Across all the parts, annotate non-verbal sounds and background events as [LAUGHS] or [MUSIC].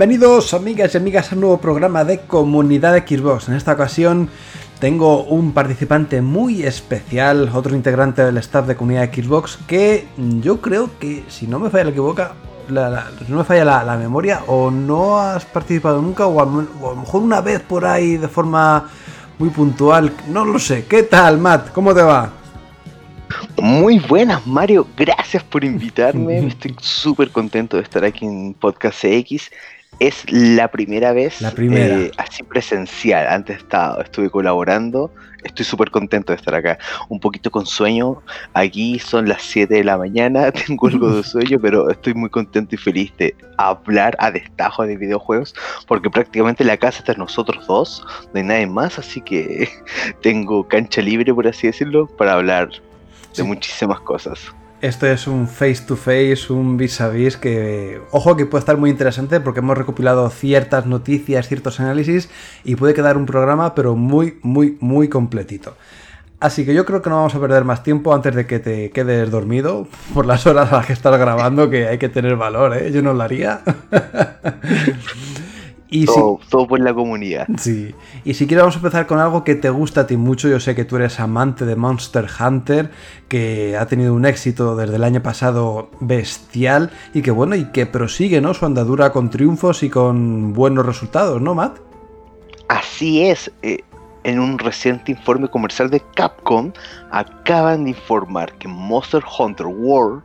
Bienvenidos amigas y amigas a un nuevo programa de Comunidad Xbox. En esta ocasión tengo un participante muy especial, otro integrante del staff de Comunidad Xbox, que yo creo que, si no me falla la equivoca, la- no me falla la, la memoria, o no has participado nunca, o a, o a lo mejor una vez por ahí de forma muy puntual, no lo sé. ¿Qué tal, Matt? ¿Cómo te va? Muy buenas, Mario. Gracias por [LAUGHS] invitarme. Estoy súper contento de estar aquí en Podcast X. Es la primera vez La primera. eh, así presencial. Antes estaba, estuve colaborando. Estoy súper contento de estar acá. Un poquito con sueño. Aquí son las 7 de la mañana. [LAUGHS] Tengo algo de [LAUGHS] sueño, pero estoy muy contento y feliz de hablar a destajo de videojuegos. Porque prácticamente la casa está en nosotros dos. No hay nadie más. Así que [LAUGHS] tengo cancha libre, por así decirlo, para hablar Sí. de muchísimas cosas. Esto es un face to face, un vis a vis que, ojo, que puede estar muy interesante porque hemos recopilado ciertas noticias, ciertos análisis y puede quedar un programa, pero muy, muy, muy completito. Así que yo creo que no vamos a perder más tiempo antes de que te quedes dormido por las horas a las que estás grabando, que hay que tener valor, ¿eh? Yo no lo haría. [LAUGHS] y si, Todo, todo por la comunidad. Sí, y si quieres vamos a empezar con algo que te gusta a ti mucho, yo sé que tú eres amante de Monster Hunter, que ha tenido un éxito desde el año pasado bestial y que bueno, y que prosigue, ¿no? Su andadura con triunfos y con buenos resultados, ¿no, Matt? Así es. eh, en un reciente informe comercial de Capcom, acaban de informar que Monster Hunter World,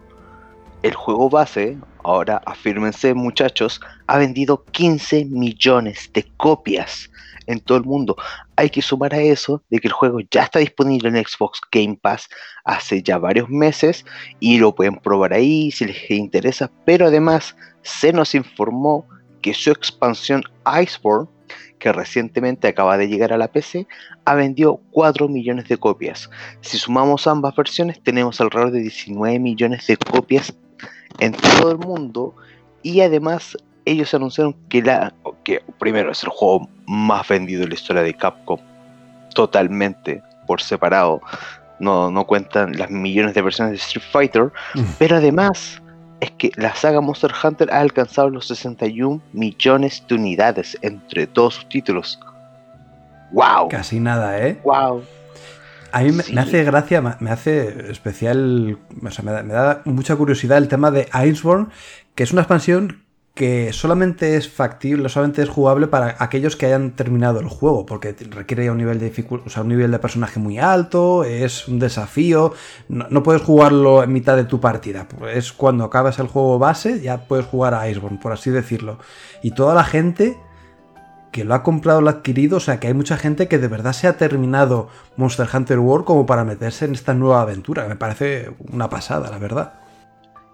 el juego base, ahora afírmense muchachos, ha vendido 15 millones de copias en todo el mundo. Hay que sumar a eso de que el juego ya está disponible en Xbox Game Pass hace ya varios meses y lo pueden probar ahí si les interesa, pero además se nos informó que su expansión Iceborne que recientemente acaba de llegar a la PC, ha vendido 4 millones de copias. Si sumamos ambas versiones, tenemos alrededor de 19 millones de copias en todo el mundo. Y además, ellos anunciaron que, la, que primero es el juego más vendido en la historia de Capcom, totalmente por separado. No, no cuentan las millones de versiones de Street Fighter, pero además es que la saga Monster Hunter ha alcanzado los 61 millones de unidades entre todos sus títulos. ¡Wow! Casi nada, ¿eh? ¡Wow! A mí me, Sí. me hace gracia, me hace especial, o sea, me da, me da mucha curiosidad el tema de Iceborne, que es una expansión que solamente es factible, solamente es jugable para aquellos que hayan terminado el juego, porque requiere un nivel de o sea, un nivel de personaje muy alto, es un desafío, no, no puedes jugarlo en mitad de tu partida, es cuando acabas el juego base, ya puedes jugar a Iceborne, por así decirlo. Y toda la gente que lo ha comprado, lo ha adquirido, o sea que hay mucha gente que de verdad se ha terminado Monster Hunter World como para meterse en esta nueva aventura. Me parece una pasada, la verdad.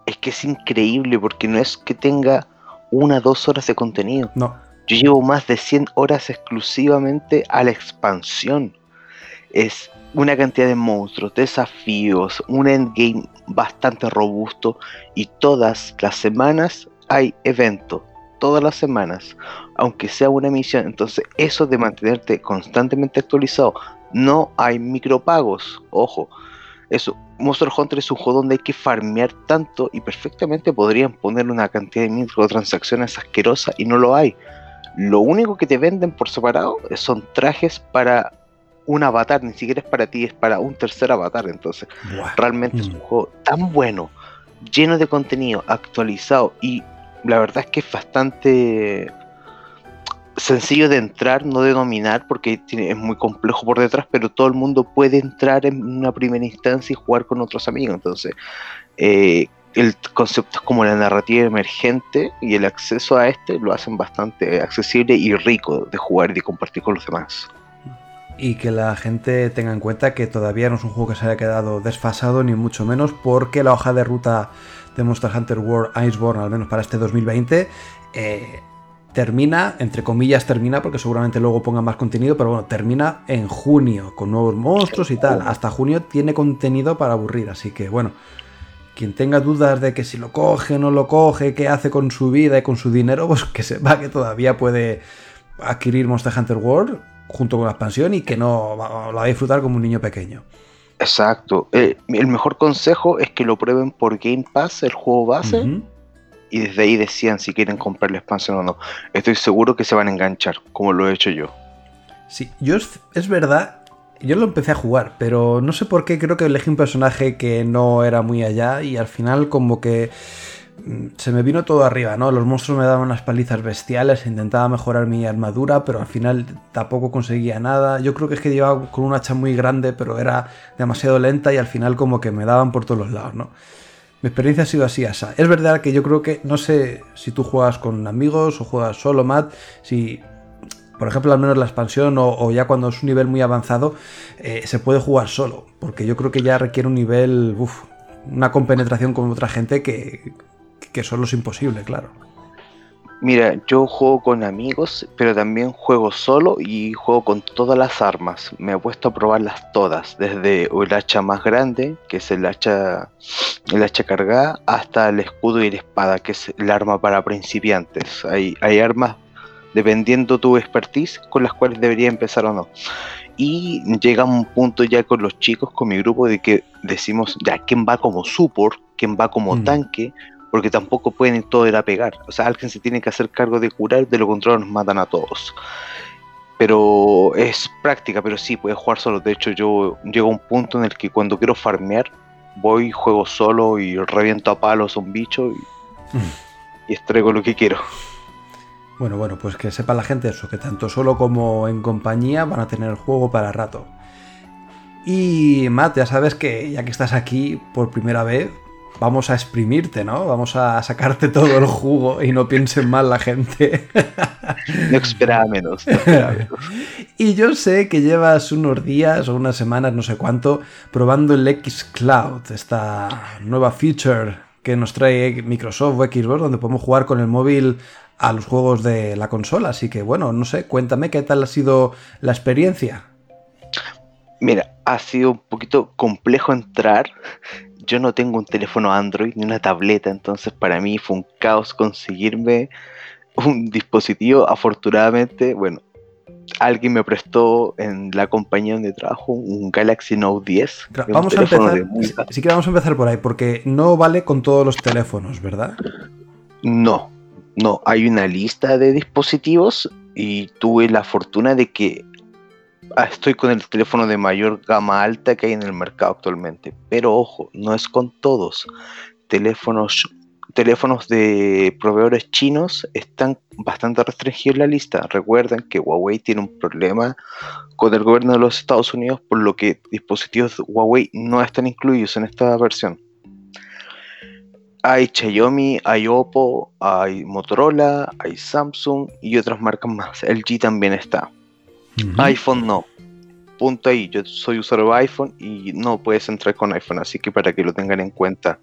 Es que es increíble porque no es que tenga una o dos horas de contenido. No, Yo llevo más de 100 horas exclusivamente a la expansión. Es una cantidad de monstruos, desafíos, un endgame bastante robusto y todas las semanas hay evento. Todas las semanas, aunque sea una misión. Entonces, eso de mantenerte constantemente actualizado, no hay micropagos. Ojo, eso. Monster Hunter es un juego donde hay que farmear tanto y perfectamente podrían ponerle una cantidad de microtransacciones asquerosas y no lo hay. Lo único que te venden por separado son trajes para un avatar, ni siquiera es para ti, es para un tercer avatar. Entonces, realmente es un mm. juego tan bueno, lleno de contenido, actualizado y la verdad es que es bastante sencillo de entrar, no de dominar, porque es muy complejo por detrás, pero todo el mundo puede entrar en una primera instancia y jugar con otros amigos. Entonces, eh, el concepto es como la narrativa emergente y el acceso a este lo hacen bastante accesible y rico de jugar y de compartir con los demás. Y que la gente tenga en cuenta que todavía no es un juego que se haya quedado desfasado, ni mucho menos, porque la hoja de ruta de Monster Hunter World Iceborne, al menos para este 2020, eh, termina, entre comillas termina, porque seguramente luego ponga más contenido, pero bueno, termina en junio, con nuevos monstruos y tal. Hasta junio tiene contenido para aburrir, así que bueno, quien tenga dudas de que si lo coge no lo coge, qué hace con su vida y con su dinero, pues que sepa que todavía puede adquirir Monster Hunter World junto con la expansión y que no lo va a disfrutar como un niño pequeño. Exacto. Eh, el mejor consejo es que lo prueben por Game Pass, el juego base y desde ahí decían si quieren comprar la expansión o no. Estoy seguro que se van a enganchar, como lo he hecho yo. Sí, yo es, verdad, yo lo empecé a jugar, pero no sé por qué creo que elegí un personaje que no era muy allá y al final como que se me vino todo arriba, ¿no? Los monstruos me daban unas palizas bestiales, intentaba mejorar mi armadura, pero al final tampoco conseguía nada. Yo creo que es que llevaba con un hacha muy grande, pero era demasiado lenta y al final como que me daban por todos los lados, ¿no? Mi experiencia ha sido así, asa. Es verdad que yo creo que, no sé si tú juegas con amigos o juegas solo, Matt, si, por ejemplo, al menos la expansión o, ya cuando es un nivel muy avanzado, eh, se puede jugar solo, porque yo creo que ya requiere un nivel, uff, una compenetración con otra gente que, que solo es imposible, claro. Mira, yo juego con amigos, pero también juego solo y juego con todas las armas. Me he puesto a probarlas todas, desde el hacha más grande, que es el hacha, el hacha cargada, hasta el escudo y la espada, que es el arma para principiantes. Hay, hay armas, dependiendo tu expertise, con las cuales debería empezar o no. Y llega un punto ya con los chicos, con mi grupo, de que decimos, ya, ¿quién va como support? ¿Quién va como mm. tanque? Porque tampoco pueden todo ir a pegar. O sea, alguien se tiene que hacer cargo de curar, de lo contrario nos matan a todos. Pero es práctica, pero sí, puedes jugar solo. De hecho, yo llego a un punto en el que cuando quiero farmear, voy, juego solo y reviento a palos a un bicho y, mm. [LAUGHS] y extraigo lo que quiero. Bueno, bueno, pues que sepa la gente eso, que tanto solo como en compañía van a tener el juego para rato. Y Matt, ya sabes que ya que estás aquí por primera vez, vamos a exprimirte, ¿no? Vamos a sacarte todo el jugo y no piensen mal la gente. No esperaba menos. [LAUGHS] y yo sé que llevas unos días o unas semanas, no sé cuánto, probando el X Cloud, esta nueva feature que nos trae Microsoft o Xbox, donde podemos jugar con el móvil a los juegos de la consola. Así que bueno, no sé, cuéntame qué tal ha sido la experiencia. Mira, ha sido un poquito complejo entrar yo no tengo un teléfono Android ni una tableta, entonces para mí fue un caos conseguirme un dispositivo. Afortunadamente, bueno, alguien me prestó en la compañía donde trabajo un Galaxy Note 10. Vamos a empezar, sí que vamos a empezar por ahí, porque no vale con todos los teléfonos, ¿verdad? No, no, hay una lista de dispositivos y tuve la fortuna de que estoy con el teléfono de mayor gama alta que hay en el mercado actualmente. Pero ojo, no es con todos. Teléfonos, teléfonos de proveedores chinos están bastante restringidos en la lista. Recuerden que Huawei tiene un problema con el gobierno de los Estados Unidos, por lo que dispositivos de Huawei no están incluidos en esta versión. Hay Xiaomi, hay Oppo, hay Motorola, hay Samsung y otras marcas más. LG también está iPhone no. Punto ahí. Yo soy usuario de iPhone y no puedes entrar con iPhone, así que para que lo tengan en cuenta.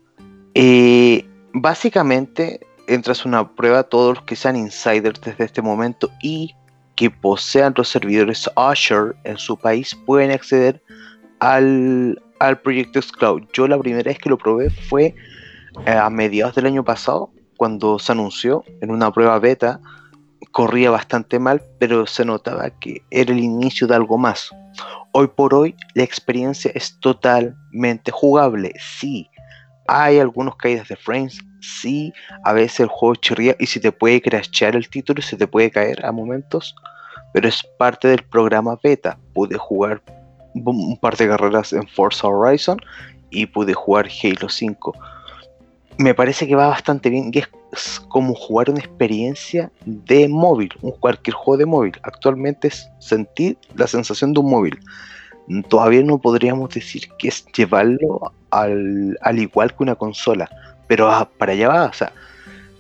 Eh, básicamente, entras una prueba todos los que sean insiders desde este momento y que posean los servidores Azure en su país pueden acceder al, al proyecto Cloud. Yo la primera vez que lo probé fue eh, a mediados del año pasado, cuando se anunció en una prueba beta corría bastante mal, pero se notaba que era el inicio de algo más. Hoy por hoy la experiencia es totalmente jugable. Sí, hay algunos caídas de frames, sí, a veces el juego chirría y se te puede crashear el título y se te puede caer a momentos, pero es parte del programa beta. Pude jugar un par de carreras en Forza Horizon y pude jugar Halo 5. Me parece que va bastante bien como jugar una experiencia de móvil, un cualquier juego de móvil. Actualmente es sentir la sensación de un móvil. Todavía no podríamos decir que es llevarlo al, al igual que una consola, pero para allá va, o sea,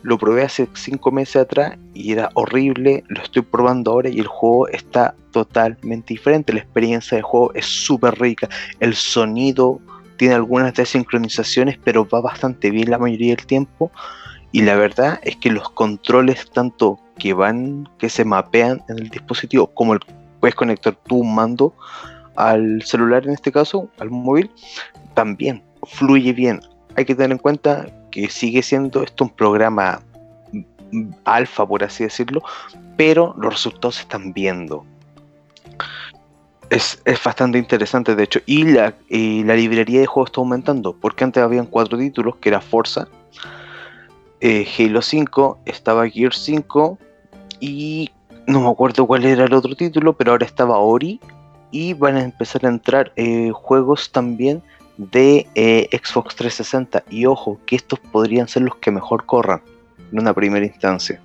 lo probé hace 5 meses atrás y era horrible, lo estoy probando ahora y el juego está totalmente diferente, la experiencia de juego es súper rica, el sonido tiene algunas desincronizaciones, pero va bastante bien la mayoría del tiempo. Y la verdad es que los controles, tanto que van, que se mapean en el dispositivo, como el, puedes conectar tu mando al celular en este caso, al móvil, también fluye bien. Hay que tener en cuenta que sigue siendo esto un programa alfa, por así decirlo, pero los resultados se están viendo. Es, bastante interesante, de hecho, y la, la librería de juegos está aumentando, porque antes habían cuatro títulos, que era Forza, eh, Halo 5, estaba Gear 5, y no me acuerdo cuál era el otro título, pero ahora estaba Ori, y van a empezar a entrar eh, juegos también de eh, Xbox 360, y ojo, que estos podrían ser los que mejor corran en una primera instancia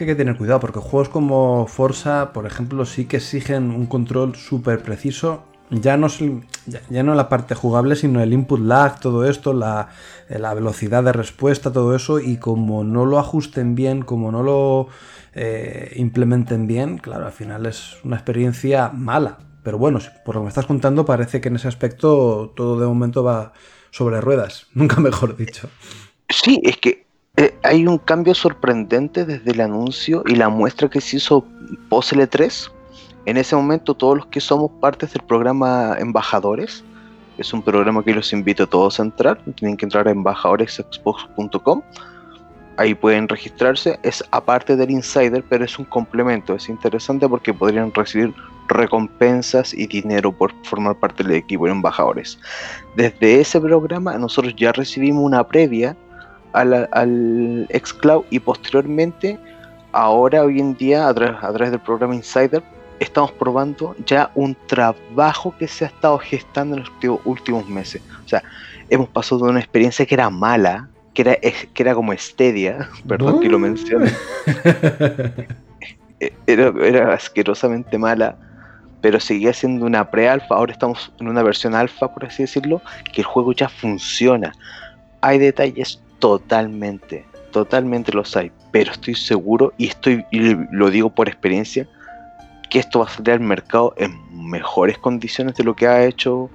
hay que tener cuidado porque juegos como Forza, por ejemplo, sí que exigen un control súper preciso. Ya no, la parte jugable, sino el input lag, todo esto, la, la, velocidad de respuesta, todo eso. Y como no lo ajusten bien, como no lo eh, implementen bien, claro, al final es una experiencia mala. Pero bueno, por lo que me estás contando, parece que en ese aspecto todo de momento va sobre ruedas. [LAUGHS] Nunca mejor dicho. Sí, es que eh, hay un cambio sorprendente desde el anuncio y la muestra que se hizo post L3. En ese momento todos los que somos partes del programa Embajadores, es un programa que los invito a todos a entrar, tienen que entrar a embajadoresxbox.com, ahí pueden registrarse, es aparte del Insider, pero es un complemento, es interesante porque podrían recibir recompensas y dinero por formar parte del equipo de embajadores. Desde ese programa nosotros ya recibimos una previa al, al xCloud y posteriormente, ahora hoy en día, a, través del programa Insider, estamos probando ya un trabajo que se ha estado gestando en los últimos meses. O sea, hemos pasado de una experiencia que era mala, que era, que era como Stadia, [LAUGHS] perdón que lo mencione. [LAUGHS] Era, era, asquerosamente mala, pero seguía siendo una pre-alfa. Ahora estamos en una versión alfa, por así decirlo, que el juego ya funciona. Hay detalles Totalmente, totalmente los hay, pero estoy seguro y estoy y lo digo por experiencia que esto va a salir al mercado en mejores condiciones de lo que ha hecho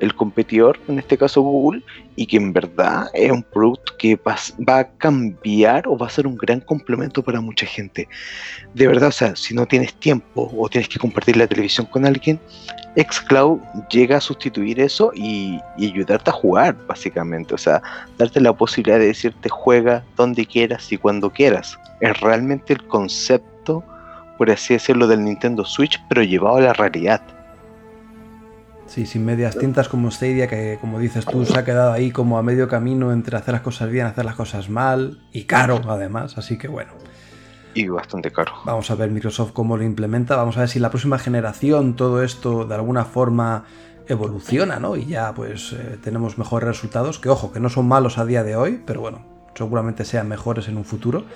el competidor, en este caso Google, y que en verdad es un producto que va, a cambiar o va a ser un gran complemento para mucha gente. De verdad, o sea, si no tienes tiempo o tienes que compartir la televisión con alguien, Xcloud llega a sustituir eso y, ayudarte a jugar, básicamente. O sea, darte la posibilidad de decirte juega donde quieras y cuando quieras. Es realmente el concepto, por así decirlo, del Nintendo Switch, pero llevado a la realidad. Sí, sin medias tintas como Stadia, que como dices tú, se ha quedado ahí como a medio camino entre hacer las cosas bien, hacer las cosas mal, y caro además, así que bueno. Y bastante caro. Vamos a ver Microsoft cómo lo implementa, vamos a ver si la próxima generación todo esto de alguna forma evoluciona, ¿no? Y ya pues eh, tenemos mejores resultados, que ojo, que no son malos a día de hoy, pero bueno, seguramente sean mejores en un futuro.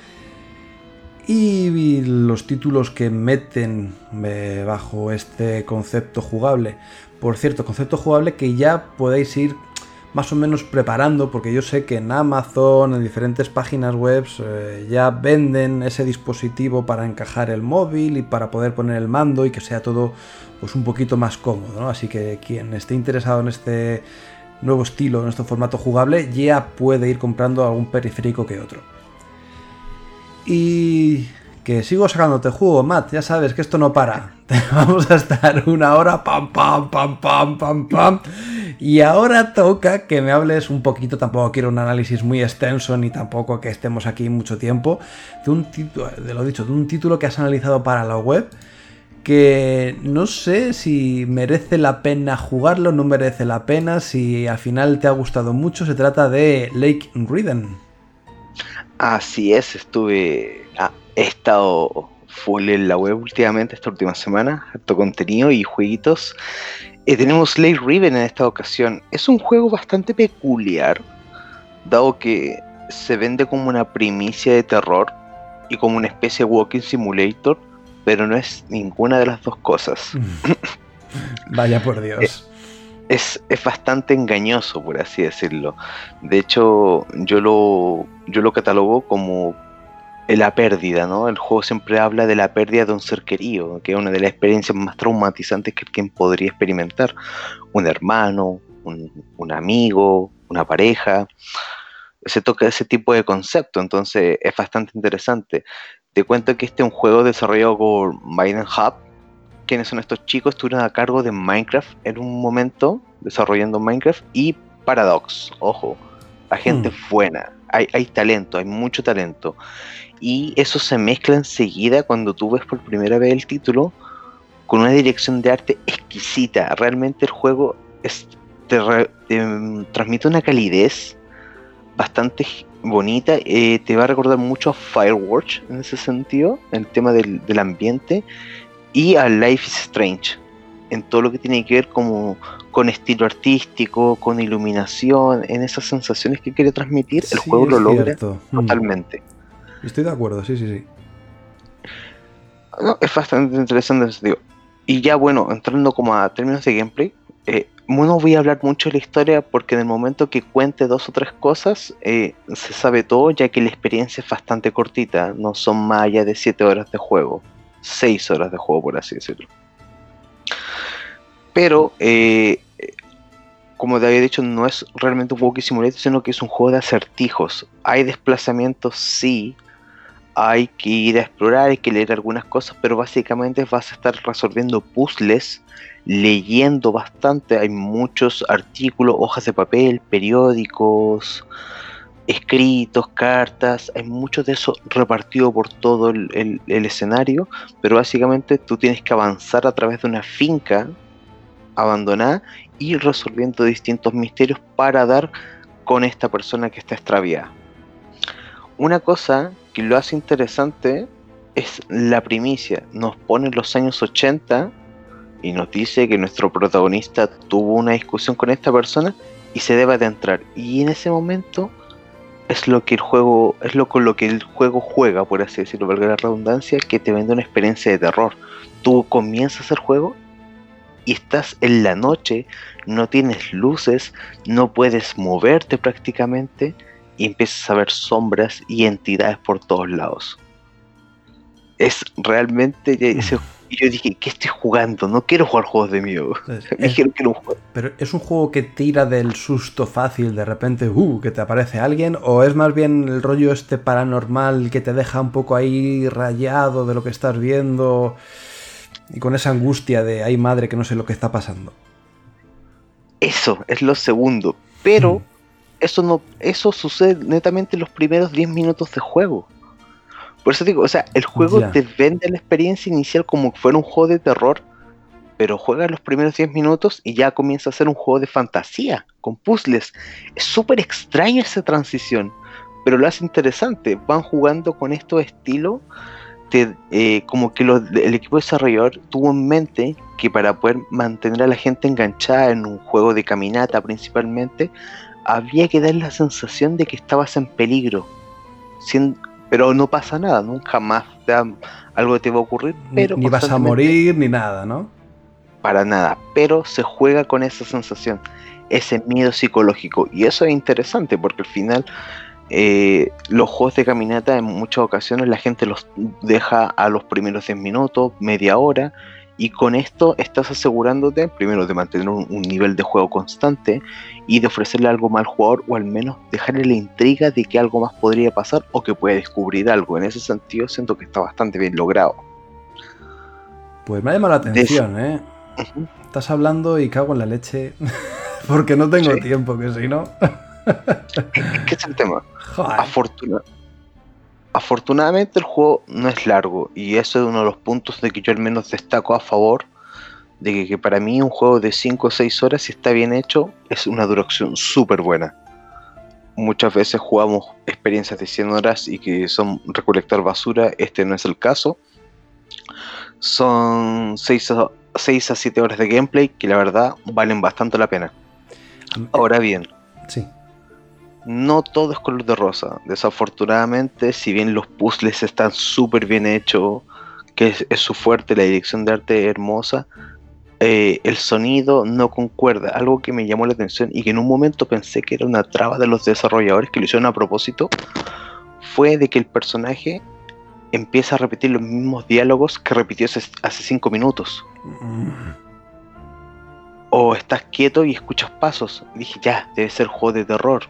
Y los títulos que meten eh, bajo este concepto jugable, por cierto, concepto jugable que ya podéis ir más o menos preparando, porque yo sé que en Amazon, en diferentes páginas web, eh, ya venden ese dispositivo para encajar el móvil y para poder poner el mando y que sea todo pues un poquito más cómodo. Así que quien esté interesado en este nuevo estilo, en este formato jugable, ya puede ir comprando algún periférico que otro. Y que sigo sacándote jugo, Matt, ya sabes que esto no para. [LAUGHS] Vamos a estar una hora, pam, pam, pam, pam, pam, pam. Y ahora toca que me hables un poquito, tampoco quiero un análisis muy extenso, ni tampoco que estemos aquí mucho tiempo, de un título, de lo dicho, de un título que has analizado para la web, que no sé si merece la pena jugarlo, no merece la pena, si al final te ha gustado mucho, se trata de Lake Riden. Así es, estuve. ah, he estado full en la web últimamente, esta última semana. Harto contenido y jueguitos. Eh, tenemos Slay Riven en esta ocasión. Es un juego bastante peculiar, dado que se vende como una primicia de terror y como una especie de walking simulator, pero no es ninguna de las dos cosas. [LAUGHS] Vaya por Dios. es, es bastante engañoso, por así decirlo. De hecho, yo lo, yo lo catalogo como la pérdida, ¿no? El juego siempre habla de la pérdida de un ser querido, que es una de las experiencias más traumatizantes que quien podría experimentar. Un hermano, un, un amigo, una pareja. Se toca ese tipo de concepto, entonces es bastante interesante. Te cuento que este es un juego desarrollado por Biden Hub, quienes son estos chicos, estuvieron a cargo de Minecraft en un momento, desarrollando Minecraft, y Paradox, ojo, la gente Mm. buena, hay, talento, hay mucho talento. Y eso se mezcla enseguida cuando tú ves por primera vez el título con una dirección de arte exquisita. Realmente el juego te, mm, transmite una calidez bastante bonita. eh, te va a recordar mucho a Firewatch en ese sentido, en el tema del, del ambiente y a Life is Strange en todo lo que tiene que ver como con estilo artístico, con iluminación, en esas sensaciones que quiere transmitir, el Sí, juego lo logra cierto. Mm. totalmente. Estoy de acuerdo, sí, sí, sí. No, es bastante interesante sentido. Y ya bueno, entrando como a términos de gameplay, eh, no voy a hablar mucho de la historia porque en el momento que cuente dos o tres cosas, eh, se sabe todo, ya que la experiencia es bastante cortita, no son más allá de 7 horas de juego, 6 horas de juego por así decirlo. Pero, eh, como te había dicho, no es realmente un Walking Simulator, sino que es un juego de acertijos. Hay desplazamientos, sí, hay que ir a explorar, hay que leer algunas cosas, pero básicamente vas a estar resolviendo puzzles, leyendo bastante, hay muchos artículos, hojas de papel, periódicos, escritos, cartas, hay mucho de eso repartido por todo el, el- el escenario, pero básicamente tú tienes que avanzar a través de una finca abandonada y resolviendo distintos misterios para dar con esta persona que está extraviada. Una cosa que lo hace interesante es la primicia. Nos pone en los años 80 y nos dice que nuestro protagonista tuvo una discusión con esta persona y se debe de entrar. Y en ese momento es lo que el juego, es lo con lo que el juego juega, por así decirlo, valga la redundancia, que te vende una experiencia de terror. Tú comienzas el juego y estás en la noche, no tienes luces, no puedes moverte prácticamente y empiezas a ver sombras y entidades por todos lados. Es realmente y yo dije, ¿qué estoy jugando? No quiero jugar juegos de miedo. [LAUGHS] Es- Me es- dijeron que no juego. pero es un juego que tira del susto fácil de repente, uh, que te aparece alguien, o es más bien el rollo este paranormal que te deja un poco ahí rayado de lo que estás viendo y con esa angustia de, ay madre, que no sé lo que está pasando. Eso es lo segundo. Pero Mm. eso no, eso sucede netamente en los primeros 10 minutos de juego. Por eso digo, o sea, el juego Ya. te vende la experiencia inicial como que fuera un juego de terror, pero juega los primeros 10 minutos y ya comienza a ser un juego de fantasía, con puzzles. Es súper extraño esa transición, pero lo hace interesante. Van jugando con estos estilos, te- eh, como que los- el equipo desarrollador tuvo en mente que para poder mantener a la gente enganchada en un juego de caminata principalmente, había que dar la sensación de que estabas en peligro. Pero no pasa nada, nunca más da- algo te va a ocurrir, Ni- pero ni vas a morir ni nada, ¿no? para nada, pero se juega con esa sensación, ese miedo psicológico. Y eso es interesante porque al final eh, los juegos de caminata en muchas ocasiones la gente los deja a los primeros 10 minutos, media hora, y con esto estás asegurándote, primero, de mantener un, un nivel de juego constante y de ofrecerle algo más al jugador o al menos dejarle la intriga de que algo más podría pasar o que puede descubrir algo. En ese sentido siento que está bastante bien logrado. Pues me ha llamado la atención, ¿eh? Estás hablando y cago en la leche [LAUGHS] porque no tengo Sí. tiempo, que si no... ¿Qué es el tema? Afortuna- Afortunadamente el juego no es largo y eso es uno de los puntos de que yo al menos destaco a favor de que, que para mí un juego de 5 o 6 horas si está bien hecho es una duración súper buena. muchas veces jugamos experiencias de 100 horas y que son recolectar basura, este no es el caso. Son 6 a, 6 a 7 horas de gameplay que la verdad valen bastante la pena. Ahora bien, Sí. No todo es color de rosa. Desafortunadamente, si bien los puzzles están súper bien hechos, que es, es su fuerte, la dirección de arte es hermosa, eh, el sonido no concuerda. Algo que me llamó la atención y que en un momento pensé que era una traba de los desarrolladores que lo hicieron a propósito, fue de que el personaje empieza a repetir los mismos diálogos que repitió hace, hace cinco minutos. Mm, O estás quieto y escuchas pasos. Dije, ya, debe ser juego de terror.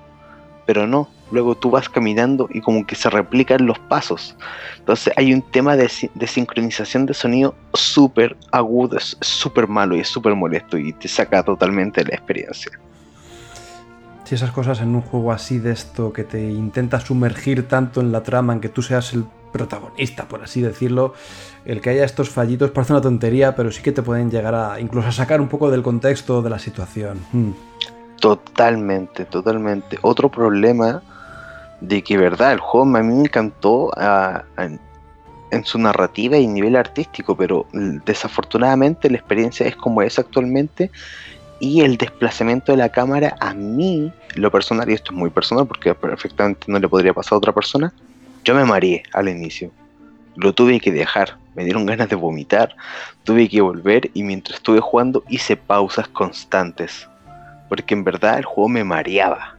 Pero no, luego tú vas caminando y como que se replican los pasos. Entonces hay un tema de, de sincronización de sonido súper agudo, es súper malo y es súper molesto y te saca totalmente de la experiencia. Si esas cosas en un juego así de esto que te intenta sumergir tanto en la trama, en que tú seas el protagonista, por así decirlo, el que haya estos fallitos parece una tontería, pero sí que te pueden llegar a incluso a sacar un poco del contexto de la situación. Mm. Totalmente, totalmente. Otro problema de que, verdad, el juego a mí me encantó ah, en, su narrativa y nivel artístico, pero desafortunadamente la experiencia es como es actualmente y el desplazamiento de la cámara a mí, lo personal, y esto es muy personal porque perfectamente no le podría pasar a otra persona, yo me mareé al inicio. Lo tuve que dejar, me dieron ganas de vomitar, tuve que volver y mientras estuve jugando hice pausas constantes porque en verdad el juego me mareaba.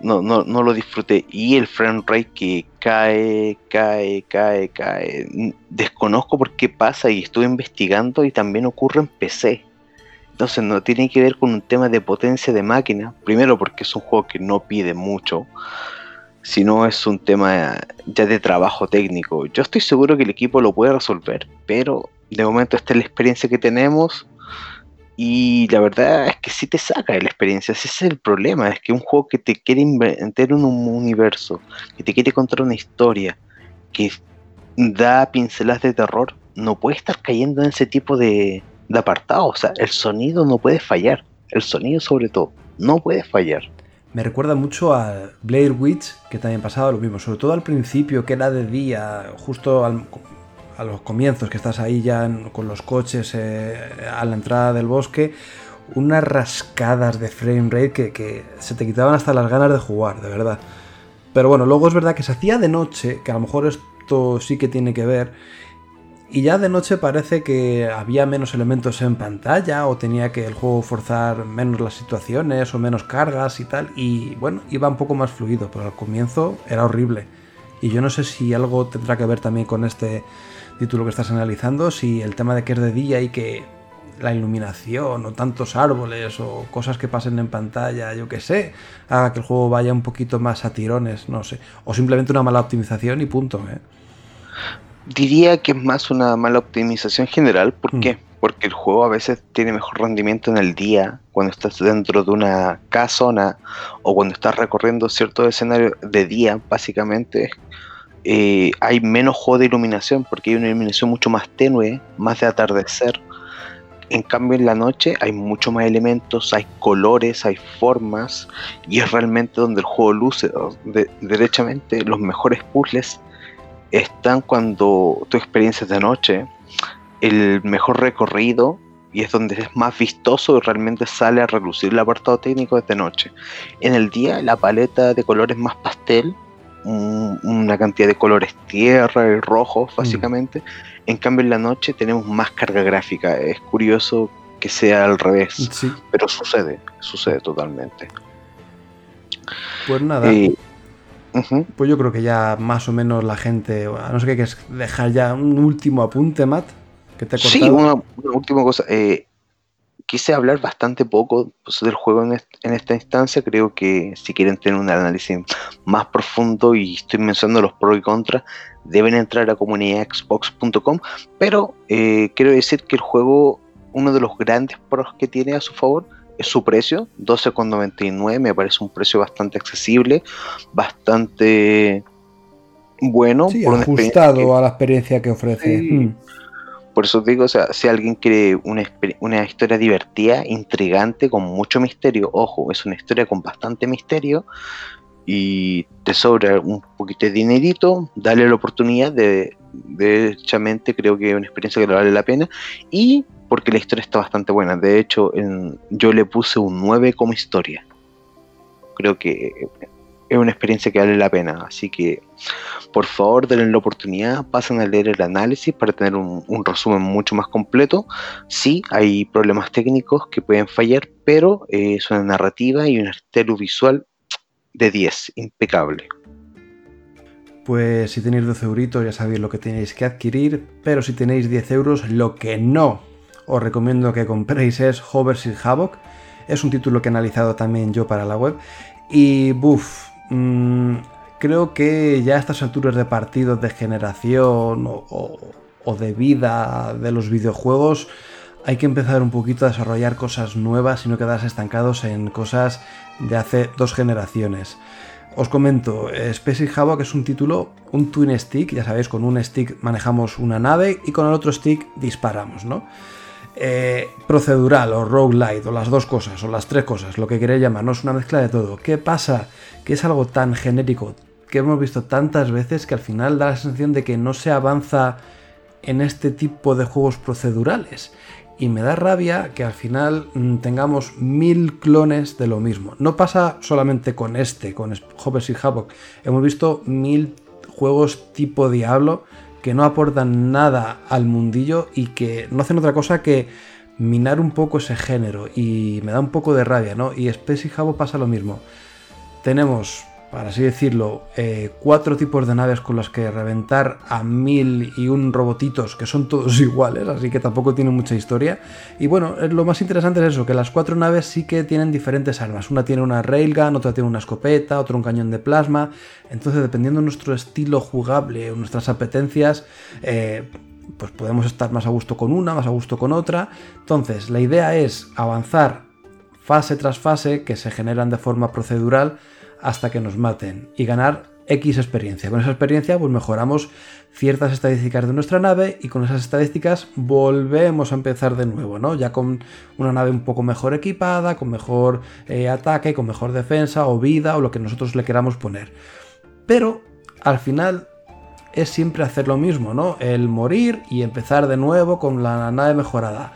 No, no, no lo disfruté. Y el frame rate que cae, cae, cae, cae. Desconozco por qué pasa y estuve investigando y también ocurre en PC. Entonces no tiene que ver con un tema de potencia de máquina. Primero porque es un juego que no pide mucho. Sino es un tema ya de trabajo técnico. Yo estoy seguro que el equipo lo puede resolver. Pero de momento esta es la experiencia que tenemos. Y la verdad es que sí te saca de la experiencia, ese es el problema, es que un juego que te quiere en un universo, que te quiere contar una historia, que da pinceladas de terror, no puede estar cayendo en ese tipo de, de apartado, o sea, el sonido no puede fallar, el sonido sobre todo, no puede fallar. Me recuerda mucho a Blair Witch, que también pasaba lo mismo, sobre todo al principio, que era de día, justo al- a los comienzos, que estás ahí ya con los coches eh, a la entrada del bosque, unas rascadas de frame rate que, que se te quitaban hasta las ganas de jugar, de verdad. Pero bueno, luego es verdad que se hacía de noche, que a lo mejor esto sí que tiene que ver, y ya de noche parece que había menos elementos en pantalla o tenía que el juego forzar menos las situaciones o menos cargas y tal. Y bueno, iba un poco más fluido, pero al comienzo era horrible. Y yo no sé si algo tendrá que ver también con este título que estás analizando, si el tema de que es de día y que la iluminación o tantos árboles o cosas que pasen en pantalla, yo que sé, haga que el juego vaya un poquito más a tirones, no sé. O simplemente una mala optimización y punto, ¿eh? Diría que es más una mala optimización general, ¿por Mm. qué? Porque el juego a veces tiene mejor rendimiento en el día, cuando estás dentro de una casona o cuando estás recorriendo ciertos escenarios de día, básicamente. Eh, hay menos juego de iluminación porque hay una iluminación mucho más tenue, más de atardecer. En cambio, en la noche hay mucho más elementos, hay colores, hay formas, y es realmente donde el juego luce. de- derechamente, los mejores puzzles están cuando tu experiencia es de noche, el mejor recorrido y es donde es más vistoso y realmente sale a relucir el apartado técnico es de noche. En el día la paleta de colores más pastel, un- una cantidad de colores tierra y rojos básicamente. En cambio en la noche tenemos más carga gráfica. Es curioso que sea al revés, Sí, pero sucede, sucede totalmente. pues nada. Pues yo creo que ya más o menos la gente, a no ser que quieres dejar ya un último apunte, Matt, que te he Sí, una, una última cosa. eh, quise hablar bastante poco pues, del juego en, est- en esta instancia. Creo que si quieren tener un análisis más profundo y estoy mencionando los pros y contras, deben entrar a la comunidad xbox.com. Pero eh, quiero decir que el juego, uno de los grandes pros que tiene a su favor es su precio, 12,99. Me parece un precio bastante accesible, bastante bueno. Sí, por que- ajustado a la experiencia que ofrece. Sí. Mm. Por eso digo, o sea, si alguien quiere una, historia divertida, intrigante, con mucho misterio, ojo, es una historia con bastante misterio, y te sobra un poquito de dinerito, dale la oportunidad de, de creo que es una experiencia que le vale la pena y porque la historia está bastante buena. De hecho, yo le puse un 9 como historia. Creo que es una experiencia que vale la pena. Así que, por favor, denle la oportunidad, pasen a leer el análisis para tener un, resumen mucho más completo. Sí, hay problemas técnicos que pueden fallar, pero eh, es una narrativa y un estilo visual de 10, impecable. Pues si tenéis 12 euritos ya sabéis lo que tenéis que adquirir, pero si tenéis 10 euros lo que no os recomiendo que compréis es Hover's Havoc. Es un título que he analizado también yo para la web y buf, mm, creo que ya a estas alturas de partidos de generación o, de vida de los videojuegos hay que empezar un poquito a desarrollar cosas nuevas y no quedarse estancados en cosas de hace dos generaciones. Os comento, Space Havoc es un título, un twin stick, ya sabéis, con un stick manejamos una nave y con el otro stick disparamos, ¿no? Eh, procedural o roguelite o las dos cosas o las tres cosas, lo que queréis llamar, no es una mezcla de todo. ¿Qué pasa? Que es algo tan genérico que hemos visto tantas veces que al final da la sensación de que no se avanza en este tipo de juegos procedurales y me da rabia que al final mm, tengamos mil clones de lo mismo. No pasa solamente con este, con Hobbes y Havoc. Hemos visto mil juegos tipo Diablo que no aportan nada al mundillo y que no hacen otra cosa que minar un poco ese género. Y me da un poco de rabia, ¿no? Y Space y Havoc pasa lo mismo. Tenemos para así decirlo, eh, cuatro tipos de naves con las que reventar a mil y un robotitos que son todos [LAUGHS] iguales, así que tampoco tienen mucha historia. Y bueno, lo más interesante es eso, que las cuatro naves sí que tienen diferentes armas. Una tiene una railgun, otra tiene una escopeta, otra un cañón de plasma. Entonces, dependiendo de nuestro estilo jugable nuestras apetencias, eh, pues podemos estar más a gusto con una, más a gusto con otra. Entonces, la idea es avanzar fase tras fase, que se generan de forma procedural, hasta que nos maten y ganar X experiencia. Con esa experiencia pues mejoramos ciertas estadísticas de nuestra nave y con esas estadísticas volvemos a empezar de nuevo, ¿no? Ya con una nave un poco mejor equipada, con mejor eh, ataque, con mejor defensa o vida o lo que nosotros le queramos poner. Pero al final es siempre hacer lo mismo, ¿no? El morir y empezar de nuevo con la nave mejorada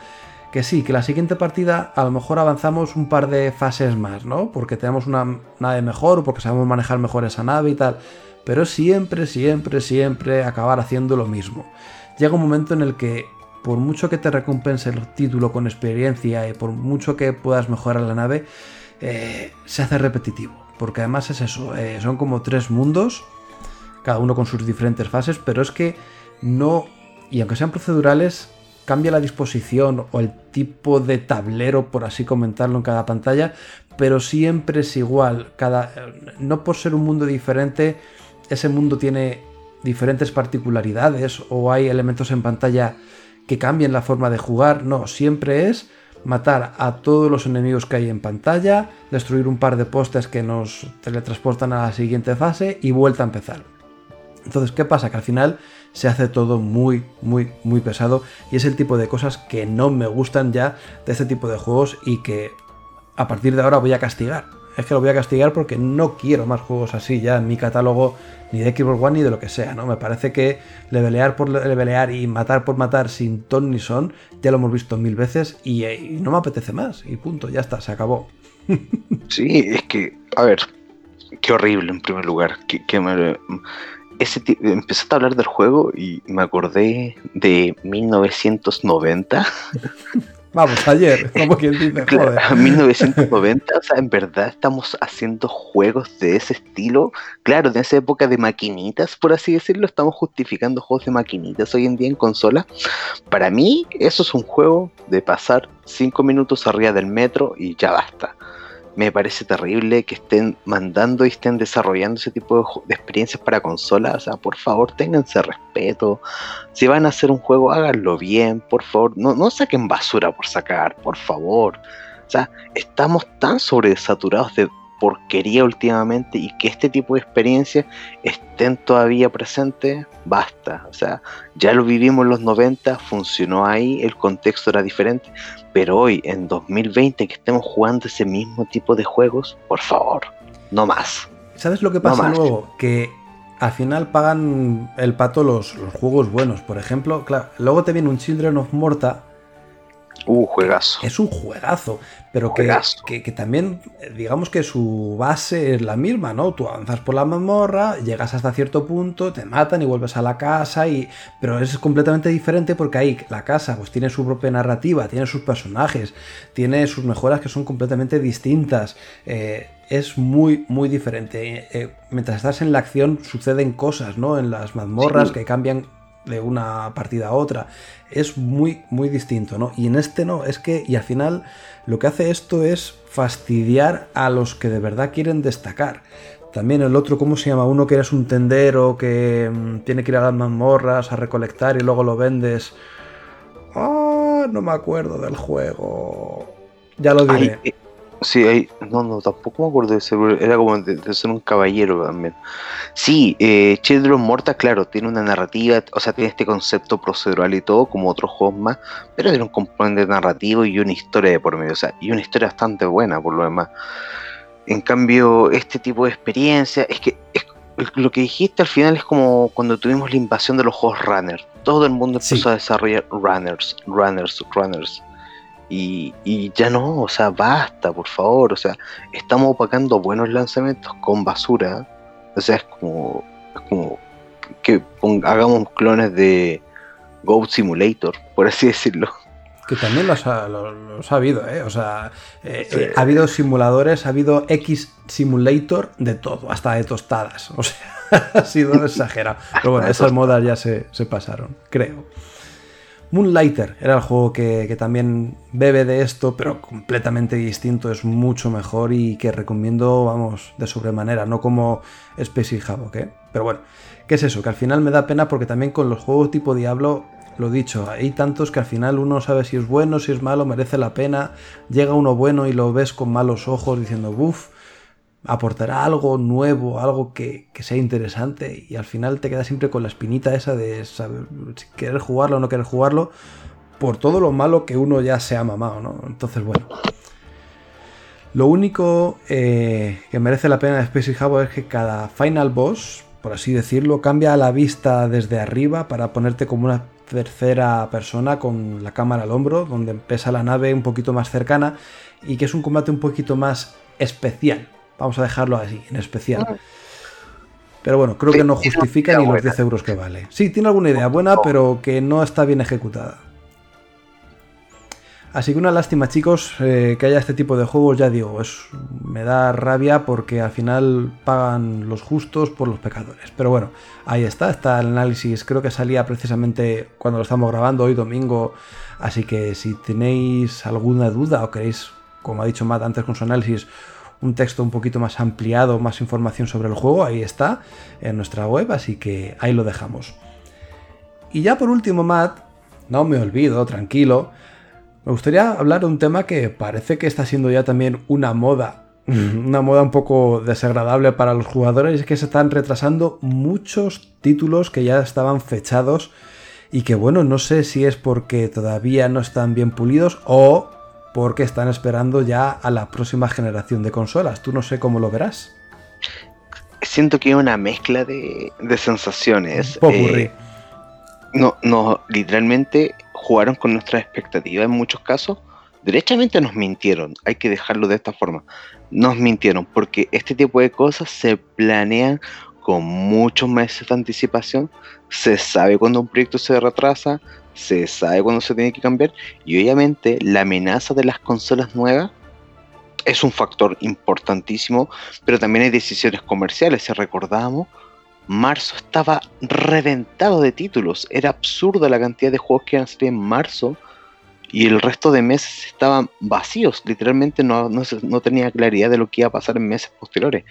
que sí, que la siguiente partida a lo mejor avanzamos un par de fases más, ¿no? Porque tenemos una nave mejor porque sabemos manejar mejor esa nave y tal. Pero siempre, siempre, siempre acabar haciendo lo mismo. Llega un momento en el que, por mucho que te recompense el título con experiencia y por mucho que puedas mejorar la nave, eh, se hace repetitivo. Porque además es eso, eh, son como tres mundos, cada uno con sus diferentes fases, pero es que no, y aunque sean procedurales, cambia la disposición o el tipo de tablero, por así comentarlo, en cada pantalla, pero siempre es igual. Cada, no por ser un mundo diferente, ese mundo tiene diferentes particularidades o hay elementos en pantalla que cambien la forma de jugar. No, siempre es matar a todos los enemigos que hay en pantalla, destruir un par de postes que nos teletransportan a la siguiente fase y vuelta a empezar. Entonces, ¿qué pasa? Que al final se hace todo muy, muy, muy pesado y es el tipo de cosas que no me gustan ya de este tipo de juegos y que a partir de ahora voy a castigar. Es que lo voy a castigar porque no quiero más juegos así ya en mi catálogo ni de Xbox One ni de lo que sea, ¿no? Me parece que levelear por levelear y matar por matar sin ton ni son ya lo hemos visto mil veces y, no me apetece más y punto, ya está, se acabó. [LAUGHS] Sí, es que, a ver, qué horrible en primer lugar, que, que ese empezaste a hablar del juego y me acordé de 1990. [LAUGHS] Vamos, ayer, como quien dice, joder. [LAUGHS] 1990, o sea, en verdad estamos haciendo juegos de ese estilo. Claro, de esa época de maquinitas, por así decirlo, estamos justificando juegos de maquinitas hoy en día en consola. Para mí, eso es un juego de pasar 5 minutos arriba del metro y ya basta me parece terrible que estén mandando y estén desarrollando ese tipo de, experiencias para consolas. O sea, por favor, ténganse respeto. Si van a hacer un juego, háganlo bien, por favor. No, no saquen basura por sacar, por favor. O sea, estamos tan sobresaturados de porquería últimamente y que este tipo de experiencias estén todavía presentes, basta. O sea, ya lo vivimos en los 90, funcionó ahí, el contexto era diferente, pero hoy, en 2020, que estemos jugando ese mismo tipo de juegos, por favor, no más. ¿Sabes lo que pasa luego? Que al final pagan el pato los, los, juegos buenos. Por ejemplo, claro, luego te viene un Children of Morta Uh, juegazo. Es un juegazo, pero que, que, también, digamos que su base es la misma, ¿no? Tú avanzas por la mazmorra, llegas hasta cierto punto, te matan y vuelves a la casa, y... pero es completamente diferente porque ahí la casa pues tiene su propia narrativa, tiene sus personajes, tiene sus mejoras que son completamente distintas. Eh, es muy, muy diferente. Eh, mientras estás en la acción suceden cosas, ¿no? En las mazmorras que cambian de una partida a otra. Es muy, muy distinto, ¿no? Y en este no, es que, y al final lo que hace esto es fastidiar a los que de verdad quieren destacar. También el otro, ¿cómo se llama? Uno que eres un tendero que mm, tiene que ir a las mazmorras a recolectar y luego lo vendes. Ah, no me acuerdo del juego. Ya lo diré. Eh, Sí, hay, no, no, tampoco me acuerdo de ese, era como de, ser un caballero también. Sí, eh, Children Morta, claro, tiene una narrativa, o sea, tiene este concepto procedural y todo, como otros juegos más, pero tiene un componente narrativo y una historia de por medio, o sea, y una historia bastante buena por lo demás. En cambio, este tipo de experiencia, es que lo que dijiste al final es como cuando tuvimos la invasión de los juegos runners. Todo el mundo empezó a desarrollar runners, runners, runners. Y, ya no, o sea, basta, por favor. O sea, estamos opacando buenos lanzamientos con basura. O sea, es como, es como que hagamos clones de Goat Simulator, por así decirlo. Que también los ha, ha habido, ¿eh? O sea, eh, eh, ha habido simuladores, ha habido X Simulator de todo, hasta de tostadas. O sea, [LAUGHS] ha sido [LAUGHS] exagerado. Pero bueno, esas modas ya se, se pasaron, creo. Moonlighter era el juego que, también bebe de esto, pero completamente distinto, es mucho mejor y que recomiendo, vamos, de sobremanera, no como Space Havoc, ¿eh? Pero bueno, ¿qué es eso? Que al final me da pena porque también con los juegos tipo Diablo, lo dicho, hay tantos que al final uno sabe si es bueno, si es malo, merece la pena, llega uno bueno y lo ves con malos ojos diciendo, uff, aportará algo nuevo, algo que, sea interesante y al final te quedas siempre con la espinita esa de saber si querer jugarlo o no querer jugarlo por todo lo malo que uno ya se ha mamado, ¿no? Entonces, bueno. Lo único eh, que merece la pena de Space Jabo es que cada final boss, por así decirlo, cambia la vista desde arriba para ponerte como una tercera persona con la cámara al hombro, donde empieza la nave un poquito más cercana y que es un combate un poquito más especial, Vamos a dejarlo así, en especial. Pero bueno, creo que no justifica ni los 10 euros que vale. Sí, tiene alguna idea buena, pero que no está bien ejecutada. Así que una lástima, chicos, eh, que haya este tipo de juegos, ya digo, es, me da rabia porque al final pagan los justos por los pecadores. Pero bueno, ahí está, está el análisis, creo que salía precisamente cuando lo estamos grabando hoy domingo, así que si tenéis alguna duda o queréis, como ha dicho Matt antes con su análisis, un texto un poquito más ampliado, más información sobre el juego, ahí está, en nuestra web, así que ahí lo dejamos. Y ya por último, Matt, no me olvido, tranquilo, me gustaría hablar de un tema que parece que está siendo ya también una moda, [LAUGHS] una moda un poco desagradable para los jugadores, es que se están retrasando muchos títulos que ya estaban fechados y que bueno, no sé si es porque todavía no están bien pulidos o porque están esperando ya a la próxima generación de consolas. Tú no sé cómo lo verás. Siento que hay una mezcla de, sensaciones. Eh, no, no, literalmente jugaron con nuestras expectativas en muchos casos. Derechamente nos mintieron, hay que dejarlo de esta forma. Nos mintieron porque este tipo de cosas se planean con muchos meses de anticipación. Se sabe cuando un proyecto se retrasa, se sabe cuándo se tiene que cambiar y obviamente la amenaza de las consolas nuevas es un factor importantísimo, pero también hay decisiones comerciales. Si recordamos, marzo estaba reventado de títulos, era absurda la cantidad de juegos que iban a salir en marzo y el resto de meses estaban vacíos, literalmente no, no, no, tenía claridad de lo que iba a pasar en meses posteriores.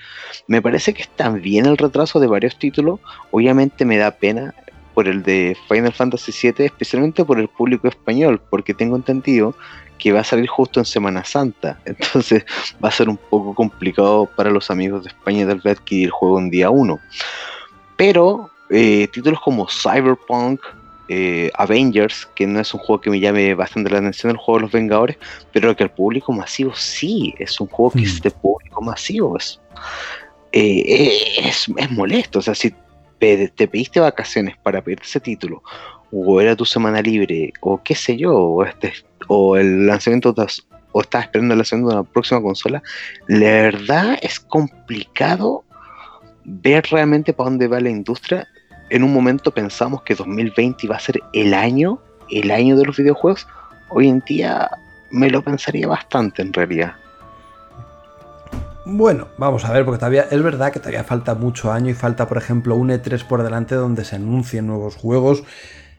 Me parece que está bien el retraso de varios títulos, obviamente me da pena por el de Final Fantasy VII, especialmente por el público español, porque tengo entendido que va a salir justo en Semana Santa. [LAUGHS] Entonces va a ser un poco complicado para los amigos de España tal vez adquirir el juego en día 1. Pero eh, títulos como Cyberpunk, eh, Avengers, que no es un juego que me llame bastante la atención, el juego de los Vengadores, pero que el público masivo sí, es un juego que es hmm. de público masivo. Es, eh, es, es, molesto, o sea, si te pediste vacaciones para pedir ese título, o era tu semana libre, o qué sé yo, o, este, o el lanzamiento o estás esperando el lanzamiento de una próxima consola, la verdad es complicado ver realmente para dónde va la industria. En un momento pensamos que 2020 iba a ser el año, el año de los videojuegos. Hoy en día me lo pensaría bastante en realidad. Bueno, vamos a ver, porque todavía es verdad que todavía falta mucho año y falta, por ejemplo, un E3 por delante donde se anuncien nuevos juegos,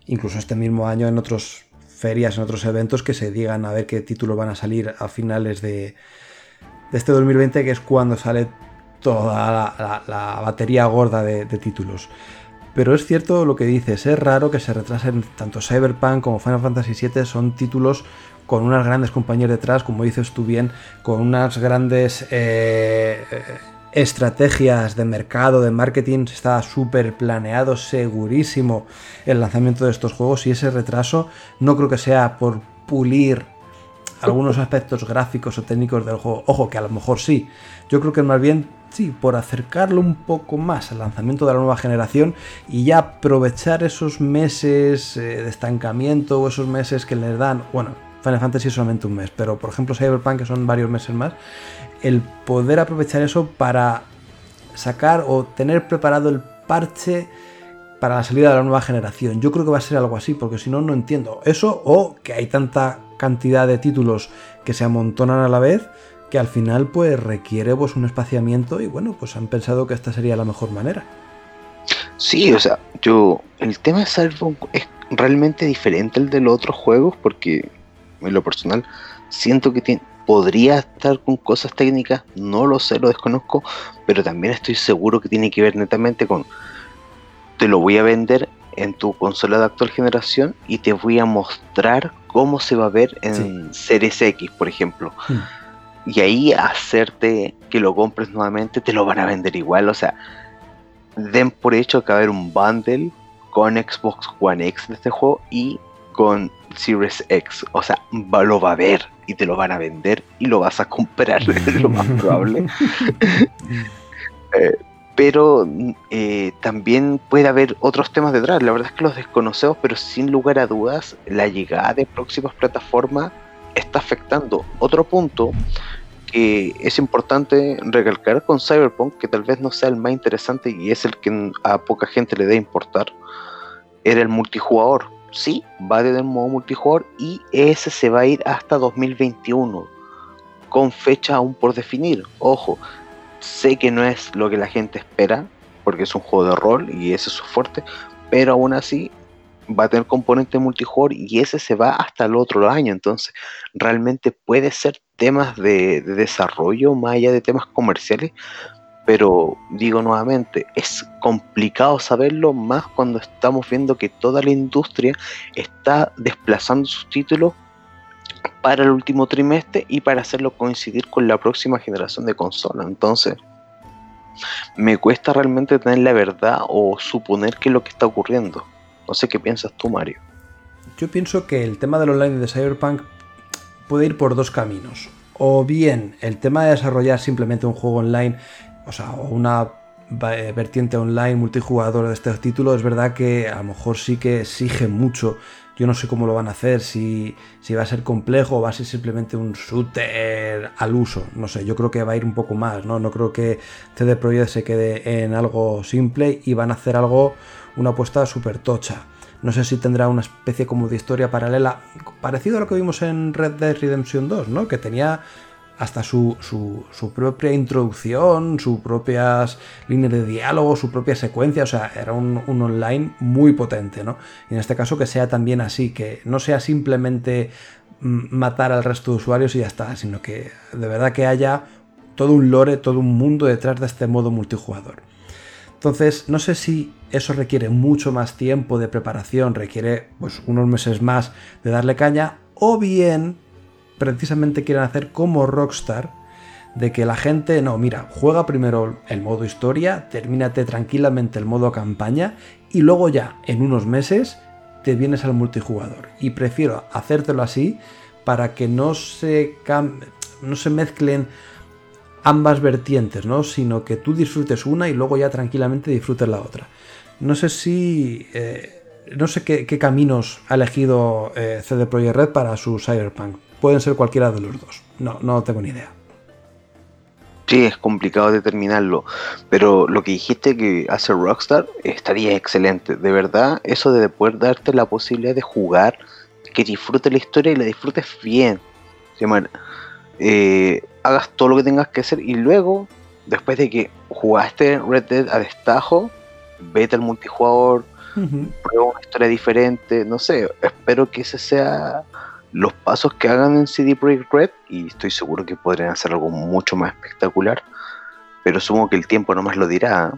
incluso este mismo año en otras ferias, en otros eventos que se digan a ver qué títulos van a salir a finales de, este 2020, que es cuando sale toda la, batería gorda de, de, títulos. Pero es cierto lo que dices, es raro que se retrasen tanto Cyberpunk como Final Fantasy VII, son títulos con unas grandes compañías detrás, como dices tú bien, con unas grandes eh, estrategias de mercado, de marketing, está súper planeado, segurísimo el lanzamiento de estos juegos y ese retraso no creo que sea por pulir algunos aspectos gráficos o técnicos del juego. Ojo, que a lo mejor sí. Yo creo que más bien sí, por acercarlo un poco más al lanzamiento de la nueva generación y ya aprovechar esos meses eh, de estancamiento o esos meses que les dan, bueno, Final Fantasy es solamente un mes, pero por ejemplo Cyberpunk, que son varios meses más, el poder aprovechar eso para sacar o tener preparado el parche para la salida de la nueva generación. Yo creo que va a ser algo así, porque si no, no entiendo. Eso o que hay tanta cantidad de títulos que se amontonan a la vez que al final pues requiere pues un espaciamiento y bueno, pues han pensado que esta sería la mejor manera. Sí, o sea, yo el tema de Cyberpunk es realmente diferente al de los otros juegos porque en lo personal, siento que podría estar con cosas técnicas, no lo sé, lo desconozco, pero también estoy seguro que tiene que ver netamente con, te lo voy a vender en tu consola de actual generación y te voy a mostrar cómo se va a ver en Series X, por ejemplo. Hmm. Y ahí hacerte que lo compres nuevamente, te lo van a vender igual, o sea, den por hecho que va a haber un bundle con Xbox One X de este juego y con Series X. O sea, lo va a ver y te lo van a vender y lo vas a comprar, [LAUGHS] es lo más probable. [LAUGHS] Eh, pero eh, también puede haber otros temas detrás. La verdad es que los desconocemos, pero sin lugar a dudas, la llegada de próximas plataformas está afectando. Otro punto que es importante recalcar con Cyberpunk, que tal vez no sea el más interesante y es el que a poca gente le debe importar, era el multijugador sí, va a tener modo multijugador y ese se va a ir hasta 2021, con fecha aún por definir. Ojo, sé que no es lo que la gente espera, porque es un juego de rol y ese es su fuerte, pero aún así va a tener componente multijugador y ese se va hasta el otro año. Entonces, realmente puede ser temas de, de desarrollo más allá de temas comerciales, pero digo nuevamente, es complicado saberlo más cuando estamos viendo que toda la industria está desplazando sus títulos para el último trimestre y para hacerlo coincidir con la próxima generación de consolas. Entonces, me cuesta realmente tener la verdad o suponer que es lo que está ocurriendo. No sé qué piensas tú, Mario. Yo pienso que el tema del online de Cyberpunk puede ir por dos caminos. O bien el tema de desarrollar simplemente un juego online o sea, una eh, vertiente online multijugador de este título, es verdad que a lo mejor sí que exige mucho. Yo no sé cómo lo van a hacer, si, si va a ser complejo o va a ser simplemente un shooter al uso. No sé, yo creo que va a ir un poco más, ¿no? No creo que CD Projekt se quede en algo simple y van a hacer algo, una apuesta súper tocha. No sé si tendrá una especie como de historia paralela, parecido a lo que vimos en Red Dead Redemption 2, ¿no? Que tenía hasta su, propia introducción, sus propias líneas de diálogo, su propia secuencia, o sea, era un, online muy potente, ¿no? Y en este caso que sea también así, que no sea simplemente mm, matar al resto de usuarios y ya está, sino que de verdad que haya todo un lore, todo un mundo detrás de este modo multijugador. Entonces, no sé si eso requiere mucho más tiempo de preparación, requiere pues unos meses más de darle caña, o bien precisamente quieren hacer como Rockstar, de que la gente, no, mira, juega primero el modo historia, termínate tranquilamente el modo campaña y luego ya, en unos meses, te vienes al multijugador. Y prefiero hacértelo así para que no se, no se mezclen ambas vertientes, ¿no? Sino que tú disfrutes una y luego ya tranquilamente disfrutes la otra. No sé si... Eh, no sé qué, caminos ha elegido eh, CD Projekt Red para su Cyberpunk. Pueden ser cualquiera de los dos. No, no tengo ni idea. Sí, es complicado determinarlo, pero lo que dijiste que hace Rockstar estaría excelente. De verdad, eso de poder darte la posibilidad de jugar, que disfrutes la historia y la disfrutes bien. Eh, hagas todo lo que tengas que hacer y luego, después de que jugaste Red Dead a destajo, vete al multijugador, prueba una historia diferente, no sé, espero que ese sea los pasos que hagan en CD Projekt Red y estoy seguro que podrían hacer algo mucho más espectacular, pero supongo que el tiempo nomás lo dirá.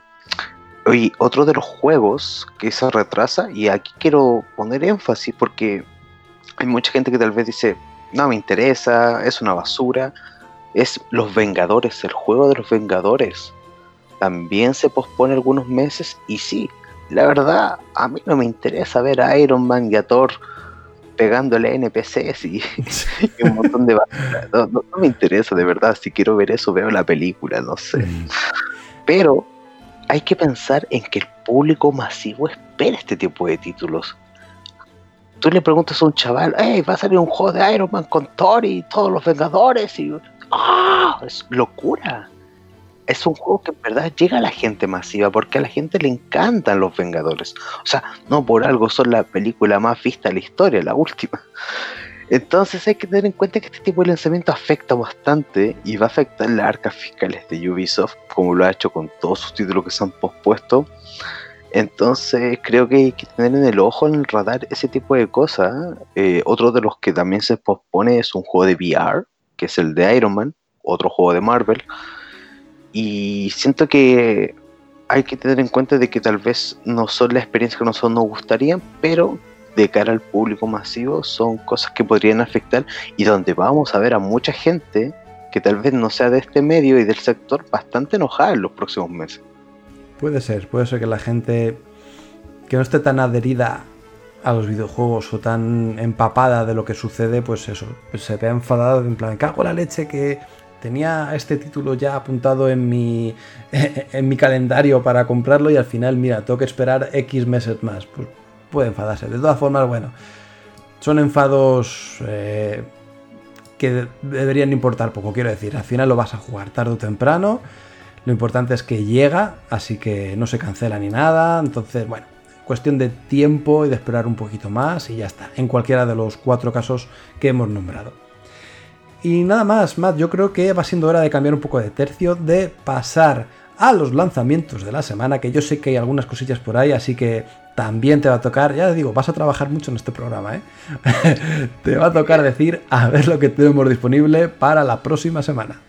Oye, otro de los juegos que se retrasa, y aquí quiero poner énfasis porque hay mucha gente que tal vez dice, no me interesa, es una basura, es Los Vengadores, el juego de los Vengadores. También se pospone algunos meses y sí, la verdad, a mí no me interesa ver a Iron Man y a Thor pegándole NPCs [LAUGHS] y, un montón de... No, no, me interesa, de verdad. Si quiero ver eso, veo la película, no sé. Mm. Pero hay que pensar en que el público masivo espera este tipo de títulos. Tú le preguntas a un chaval, hey, va a salir un juego de Iron Man con Thor y todos los Vengadores y... ¡Ah! Es locura es un juego que en verdad llega a la gente masiva porque a la gente le encantan los Vengadores. O sea, no por algo son la película más vista de la historia, la última. Entonces hay que tener en cuenta que este tipo de lanzamiento afecta bastante y va a afectar las arcas fiscales de Ubisoft, como lo ha hecho con todos sus títulos que se han pospuesto. Entonces creo que hay que tener en el ojo, en el radar, ese tipo de cosas. Eh, otro de los que también se pospone es un juego de VR, que es el de Iron Man, otro juego de Marvel y siento que hay que tener en cuenta de que tal vez no son las experiencias que nosotros nos gustarían, pero de cara al público masivo son cosas que podrían afectar y donde vamos a ver a mucha gente que tal vez no sea de este medio y del sector bastante enojada en los próximos meses. Puede ser, puede ser que la gente que no esté tan adherida a los videojuegos o tan empapada de lo que sucede, pues eso, se vea enfadada en plan, cago la leche que tenía este título ya apuntado en mi, [LAUGHS] en mi calendario para comprarlo y al final, mira, tengo que esperar X meses más. Pues puede enfadarse. De todas formas, bueno, son enfados eh, que deberían importar poco, quiero decir. Al final lo vas a jugar tarde o temprano. Lo importante es que llega, así que no se cancela ni nada. Entonces, bueno, cuestión de tiempo y de esperar un poquito más y ya está. En cualquiera de los cuatro casos que hemos nombrado. Y nada más, Matt, yo creo que va siendo hora de cambiar un poco de tercio, de pasar a los lanzamientos de la semana, que yo sé que hay algunas cosillas por ahí, así que también te va a tocar, ya te digo, vas a trabajar mucho en este programa, ¿eh? [LAUGHS] te va a tocar decir a ver lo que tenemos disponible para la próxima semana.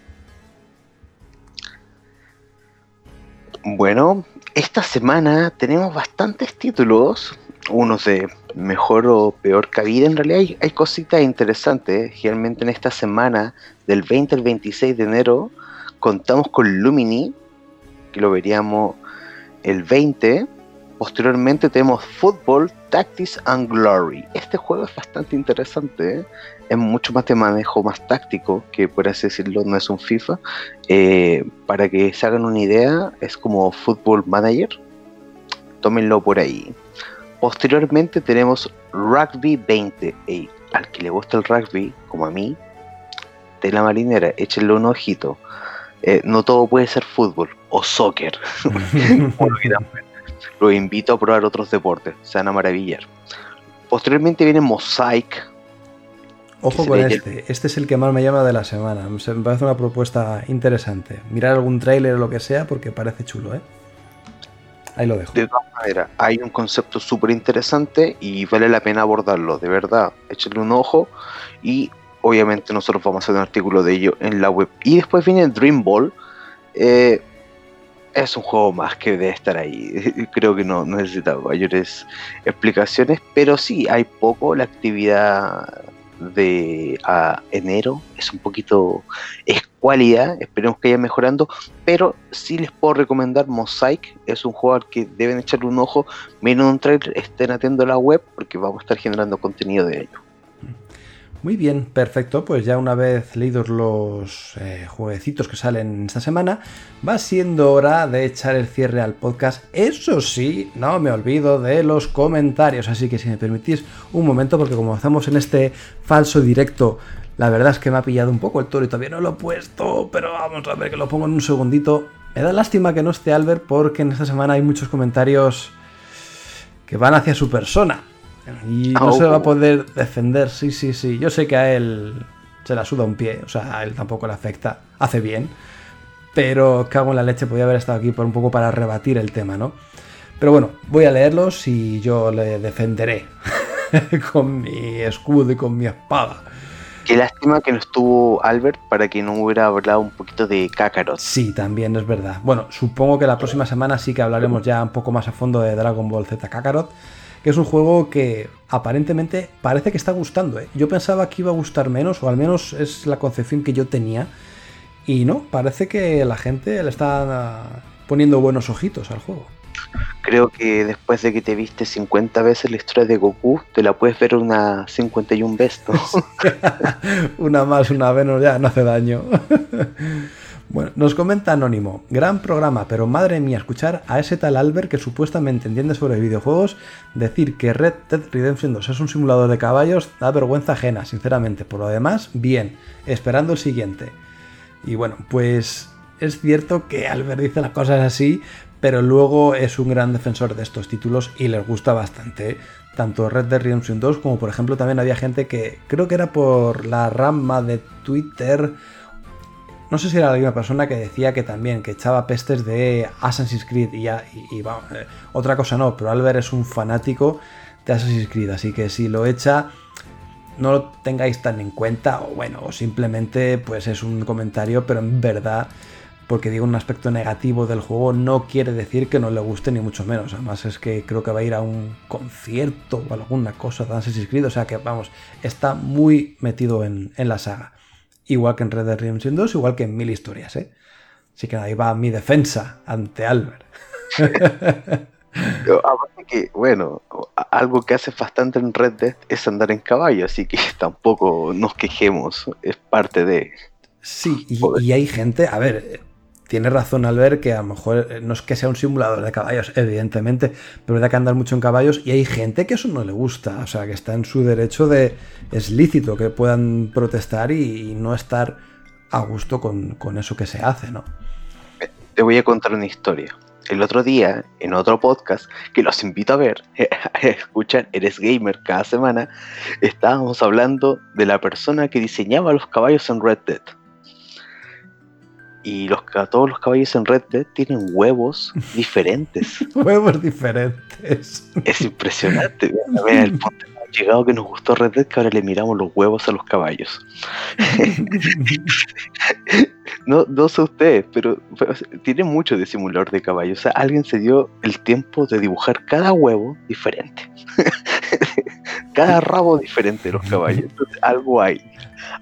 Bueno, esta semana tenemos bastantes títulos, unos de mejor o peor cabida, en realidad hay, cositas interesantes. Generalmente en esta semana, del 20 al 26 de enero, contamos con Lumini, que lo veríamos el 20. Posteriormente tenemos Football, Tactics and Glory. Este juego es bastante interesante, ¿eh? es mucho más de manejo, más táctico, que por así decirlo no es un FIFA. Eh, para que se hagan una idea, es como Football Manager. Tómenlo por ahí. Posteriormente tenemos Rugby 20. al que le gusta el rugby, como a mí, de la marinera, échenle un ojito. Eh, no todo puede ser fútbol o soccer. [LAUGHS] lo invito a probar otros deportes, se van a maravillar. Posteriormente viene Mosaic. Ojo con este, este es el que más me llama de la semana. Me parece una propuesta interesante. Mirar algún tráiler o lo que sea porque parece chulo, ¿eh? Ahí lo dejo. De todas maneras, hay un concepto súper interesante y vale la pena abordarlo, de verdad. Échenle un ojo y obviamente nosotros vamos a hacer un artículo de ello en la web. Y después viene Dream Ball. Eh, es un juego más que debe estar ahí. [LAUGHS] Creo que no, necesita mayores explicaciones, pero sí, hay poco. La actividad de enero es un poquito escuálida, esperemos que vaya mejorando, pero sí les puedo recomendar Mosaic, es un al que deben echarle un ojo, miren un trailer, estén atentos a la web porque vamos a estar generando contenido de ello. Muy bien, perfecto. Pues ya una vez leídos los eh, jueguecitos que salen esta semana, va siendo hora de echar el cierre al podcast. Eso sí, no me olvido de los comentarios. Así que si me permitís un momento, porque como hacemos en este falso directo, la verdad es que me ha pillado un poco el toro y todavía no lo he puesto, pero vamos a ver que lo pongo en un segundito. Me da lástima que no esté Albert porque en esta semana hay muchos comentarios que van hacia su persona. Y no se va a poder defender, sí, sí, sí. Yo sé que a él se la suda un pie, o sea, a él tampoco le afecta, hace bien. Pero cago en la leche, podía haber estado aquí por un poco para rebatir el tema, ¿no? Pero bueno, voy a leerlos y yo le defenderé [LAUGHS] con mi escudo y con mi espada. Qué lástima que no estuvo Albert para que no hubiera hablado un poquito de Kakarot. Sí, también es verdad. Bueno, supongo que la próxima semana sí que hablaremos ya un poco más a fondo de Dragon Ball Z Kakarot que es un juego que aparentemente parece que está gustando. ¿eh? Yo pensaba que iba a gustar menos, o al menos es la concepción que yo tenía. Y no, parece que la gente le está poniendo buenos ojitos al juego. Creo que después de que te viste 50 veces la historia de Goku, te la puedes ver una 51 veces. [LAUGHS] una más, una menos, ya no hace daño. Bueno, nos comenta Anónimo, gran programa, pero madre mía, escuchar a ese tal Albert que supuestamente entiende sobre videojuegos decir que Red Dead Redemption 2 es un simulador de caballos da vergüenza ajena, sinceramente. Por lo demás, bien, esperando el siguiente. Y bueno, pues es cierto que Albert dice las cosas así, pero luego es un gran defensor de estos títulos y les gusta bastante. Tanto Red Dead Redemption 2 como por ejemplo también había gente que creo que era por la rama de Twitter no sé si era la misma persona que decía que también, que echaba pestes de Assassin's Creed y, y, eh, otra cosa no, pero Albert es un fanático de Assassin's Creed, así que si lo echa, no lo tengáis tan en cuenta, o bueno, o simplemente pues es un comentario, pero en verdad, porque digo un aspecto negativo del juego, no quiere decir que no le guste ni mucho menos, además es que creo que va a ir a un concierto o alguna cosa de Assassin's Creed, o sea que vamos, está muy metido en, en la saga igual que en Red Dead Redemption 2, igual que en mil historias, ¿eh? Así que ahí va mi defensa ante Albert. [LAUGHS] aparte que, bueno, algo que hace bastante en Red Dead es andar en caballo, así que [LAUGHS] tampoco nos quejemos, es parte de... Sí, y hay gente, a ver, tiene razón al ver que a lo mejor eh, no es que sea un simulador de caballos, evidentemente, pero da que andar mucho en caballos y hay gente que eso no le gusta, o sea, que está en su derecho de, es lícito que puedan protestar y, no estar a gusto con, eso que se hace, ¿no? Te voy a contar una historia. El otro día, en otro podcast, que los invito a ver, [LAUGHS] escuchan, eres gamer cada semana, estábamos hablando de la persona que diseñaba los caballos en Red Dead y los, todos los caballos en Red Dead tienen huevos [LAUGHS] diferentes. huevos diferentes. Es impresionante. [LAUGHS] el punto llegado que nos gustó Red Dead que ahora le miramos los huevos a los caballos. [LAUGHS] no, no sé ustedes, pero, tiene mucho de simulador de caballos. O sea, alguien se dio el tiempo de dibujar cada huevo diferente. cada rabo diferente de los caballos. Entonces, algo hay.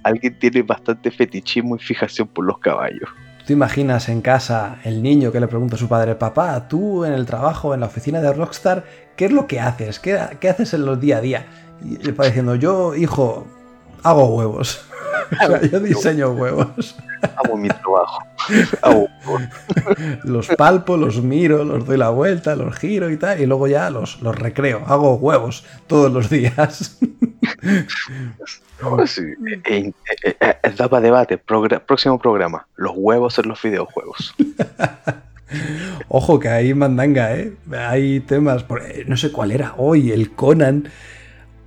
Alguien tiene bastante fetichismo y fijación por los caballos. ¿Tú imaginas en casa el niño que le pregunta a su padre, papá, tú en el trabajo, en la oficina de Rockstar, ¿qué es lo que haces? ¿Qué, haces en los día a día? Y le va diciendo, yo, hijo, hago huevos. [LAUGHS] yo diseño huevos. Hago mi trabajo. los palpo, los miro, los doy la vuelta, los giro y tal, y luego ya los, los recreo. Hago huevos todos los días. [LAUGHS] Sí. Eh, eh, eh, para debate, próximo programa, los huevos en los videojuegos. [LAUGHS] Ojo que hay mandanga, ¿eh? Hay temas, no sé cuál era hoy, el Conan.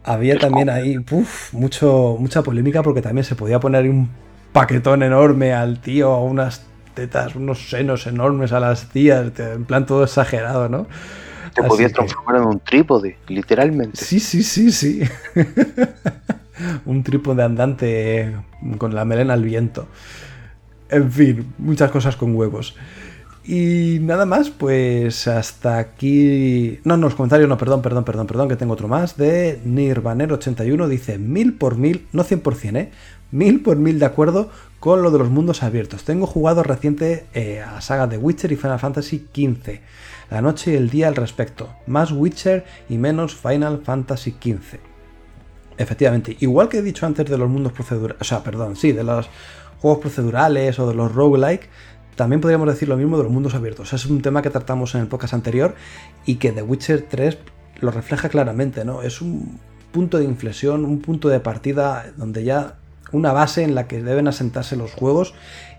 Había también ahí mucho, mucha polémica porque también se podía poner un paquetón enorme al tío, unas tetas, unos senos enormes a las tías, en plan todo exagerado, ¿no? Te podías transformar en un trípode, literalmente. Sí, sí, sí, sí. [LAUGHS] un trípode andante con la melena al viento. En fin, muchas cosas con huevos. Y nada más, pues hasta aquí. No, no, los comentarios no, perdón, perdón, perdón, perdón, que tengo otro más. De Nirvanero81 dice mil por mil, no 100%, ¿eh? Mil por mil de acuerdo con lo de los mundos abiertos. Tengo jugado reciente eh, a saga de Witcher y Final Fantasy XV. La noche y el día al respecto. Más Witcher y menos Final Fantasy XV. Efectivamente, igual que he dicho antes de los mundos procedurales, o sea, perdón, sí, de los juegos procedurales o de los roguelike, también podríamos decir lo mismo de los mundos abiertos. Es un tema que tratamos en el podcast anterior y que The Witcher 3 lo refleja claramente, ¿no? Es un punto de inflexión, un punto de partida donde ya una base en la que deben asentarse los juegos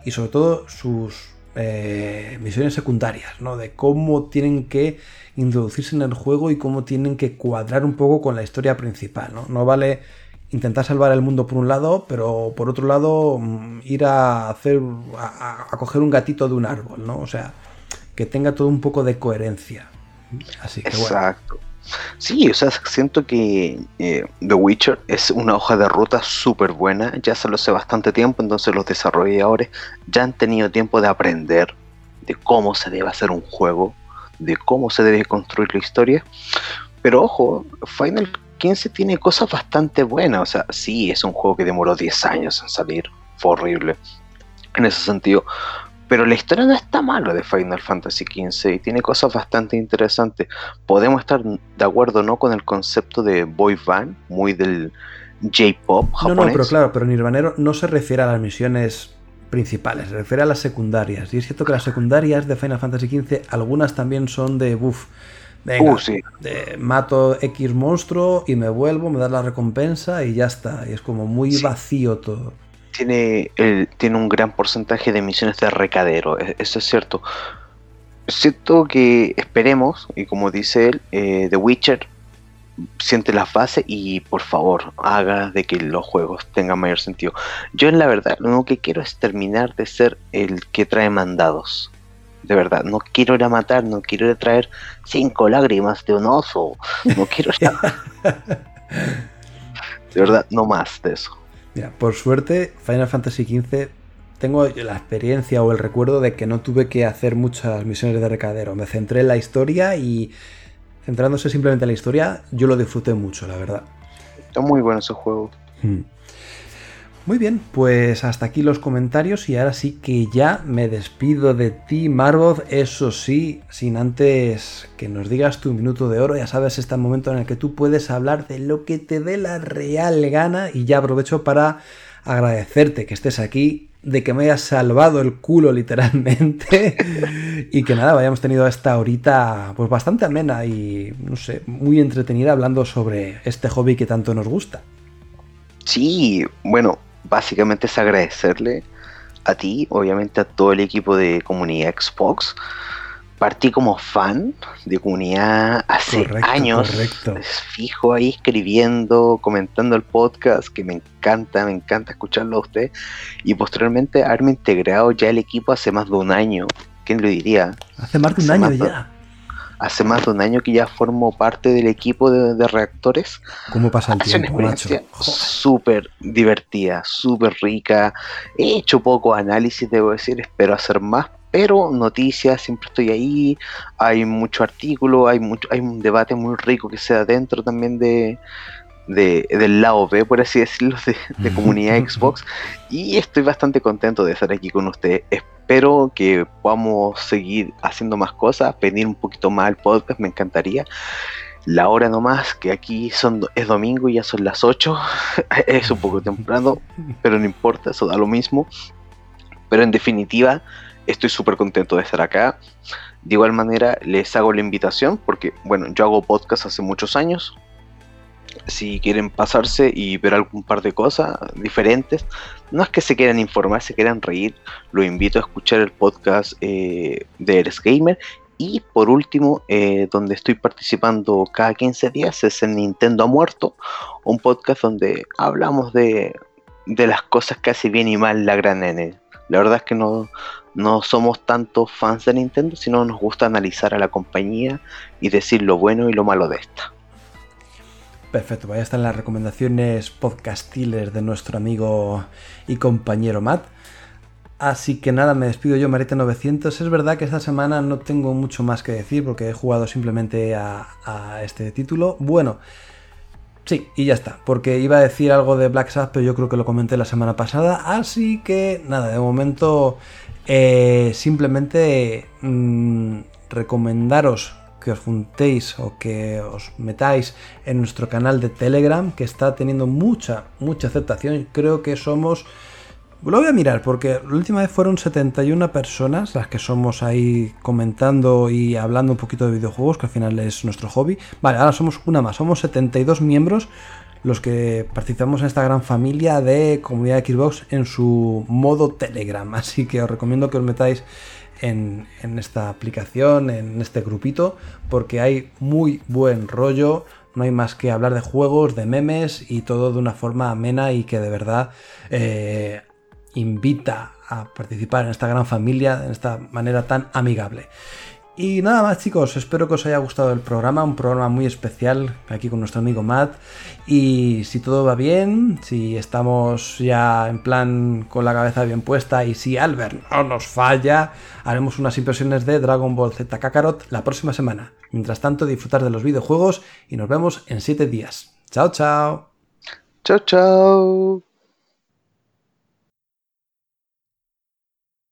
y sobre todo sus eh, misiones secundarias, ¿no? De cómo tienen que introducirse en el juego y cómo tienen que cuadrar un poco con la historia principal, ¿no? No vale intentar salvar el mundo por un lado, pero por otro lado mm, ir a hacer a, coger un gatito de un árbol, ¿no? O sea, que tenga todo un poco de coherencia. Así que Exacto. Sí, o sea, siento que eh, The Witcher es una hoja de ruta súper buena, ya se lo hace bastante tiempo, entonces los desarrolladores ya han tenido tiempo de aprender de cómo se debe hacer un juego, de cómo se debe construir la historia. Pero ojo, Final 15 tiene cosas bastante buenas. O sea, sí, es un juego que demoró 10 años en salir. Fue horrible. En ese sentido. Pero la historia no está malo de Final Fantasy XV y tiene cosas bastante interesantes. Podemos estar de acuerdo no con el concepto de boy band, muy del J-pop japonés. No, no, pero claro, pero Nirvanero no se refiere a las misiones principales, se refiere a las secundarias. Y es cierto que las secundarias de Final Fantasy XV, algunas también son de buff Venga, uh, mato X monstruo y me vuelvo, me da la recompensa y ya está. Y es como muy vacío todo. Tiene, tiene un gran porcentaje de misiones de recadero, e, eso es cierto. Siento que esperemos, y como dice él, eh, The Witcher siente las bases y por favor haga de que los juegos tengan mayor sentido. Yo en la verdad lo único que quiero es terminar de ser el que trae mandados de verdad, no quiero ir a matar, no quiero ir a traer cinco lágrimas de un oso, no [LAUGHS] quiero ir De verdad, no más de eso. Mira, por suerte, Final Fantasy XV tengo la experiencia o el recuerdo de que no tuve que hacer muchas misiones de recadero. Me centré en la historia y centrándose simplemente en la historia, yo lo disfruté mucho, la verdad. Está muy bueno ese juego. Hmm. Muy bien, pues hasta aquí los comentarios y ahora sí que ya me despido de ti, Marvoth. Eso sí, sin antes que nos digas tu minuto de oro, ya sabes, este momento en el que tú puedes hablar de lo que te dé la real gana y ya aprovecho para agradecerte que estés aquí, de que me hayas salvado el culo literalmente [LAUGHS] y que nada, hayamos tenido esta horita pues bastante amena y no sé, muy entretenida hablando sobre este hobby que tanto nos gusta. Sí, bueno, básicamente es agradecerle a ti, obviamente a todo el equipo de comunidad Xbox. Partí como fan de comunidad hace años, fijo ahí escribiendo, comentando el podcast, que me encanta, me encanta escucharlo a usted. Y posteriormente haberme integrado ya el equipo hace más de un año. ¿Quién lo diría? Hace más de un año ya hace más de un año que ya formo parte del equipo de, reactores. ¿Cómo pasa el tiempo, Súper divertida, súper rica. He hecho poco análisis, debo decir, espero hacer más, pero noticias, siempre estoy ahí. Hay mucho artículo, hay, mucho, hay un debate muy rico que se da dentro también de, del lado B, por así decirlo, de, comunidad Xbox. Y estoy bastante contento de estar aquí con ustedes espero que podamos seguir haciendo más cosas, venir un poquito más al podcast, me encantaría. La hora nomás, que aquí son, es domingo y ya son las 8, [LAUGHS] es un poco temprano, pero no importa, eso da lo mismo. Pero en definitiva, estoy súper contento de estar acá. De igual manera, les hago la invitación porque, bueno, yo hago podcast hace muchos años, si quieren pasarse y ver algún par de cosas diferentes, no es que se quieran informar, se quieran reír, lo invito a escuchar el podcast eh, de Eres Gamer. Y por último, eh, donde estoy participando cada 15 días es en Nintendo ha muerto, un podcast donde hablamos de, las cosas que hace bien y mal la gran N. La verdad es que no, no somos tanto fans de Nintendo, sino nos gusta analizar a la compañía y decir lo bueno y lo malo de esta. Perfecto, vaya están las recomendaciones podcastiles de nuestro amigo y compañero Matt. Así que nada, me despido yo, Marita900. Es verdad que esta semana no tengo mucho más que decir porque he jugado simplemente a, este título. Bueno, sí, y ya está. Porque iba a decir algo de Black Sabbath, pero yo creo que lo comenté la semana pasada. Así que nada, de momento eh, simplemente mm, recomendaros que os juntéis o que os metáis en nuestro canal de Telegram, que está teniendo mucha, mucha aceptación. Creo que somos lo voy a mirar porque la última vez fueron 71 personas las que somos ahí comentando y hablando un poquito de videojuegos, que al final es nuestro hobby. Vale, ahora somos una más, somos 72 miembros los que participamos en esta gran familia de comunidad de Xbox en su modo Telegram. [LAUGHS] Así que os recomiendo que os metáis en, en esta aplicación, en este grupito, porque hay muy buen rollo no hay más que hablar de juegos, de memes y todo de una forma amena y que de verdad eh, invita a participar en esta gran familia de esta manera tan amigable. Y nada más chicos, espero que os haya gustado el programa, un programa muy especial aquí con nuestro amigo Matt. Y si todo va bien, si estamos ya en plan con la cabeza bien puesta y si Albert no nos falla, haremos unas impresiones de Dragon Ball Z Kakarot la próxima semana. Mientras tanto, disfrutar de los videojuegos y nos vemos en 7 días. Chao, chao. Chao, chao.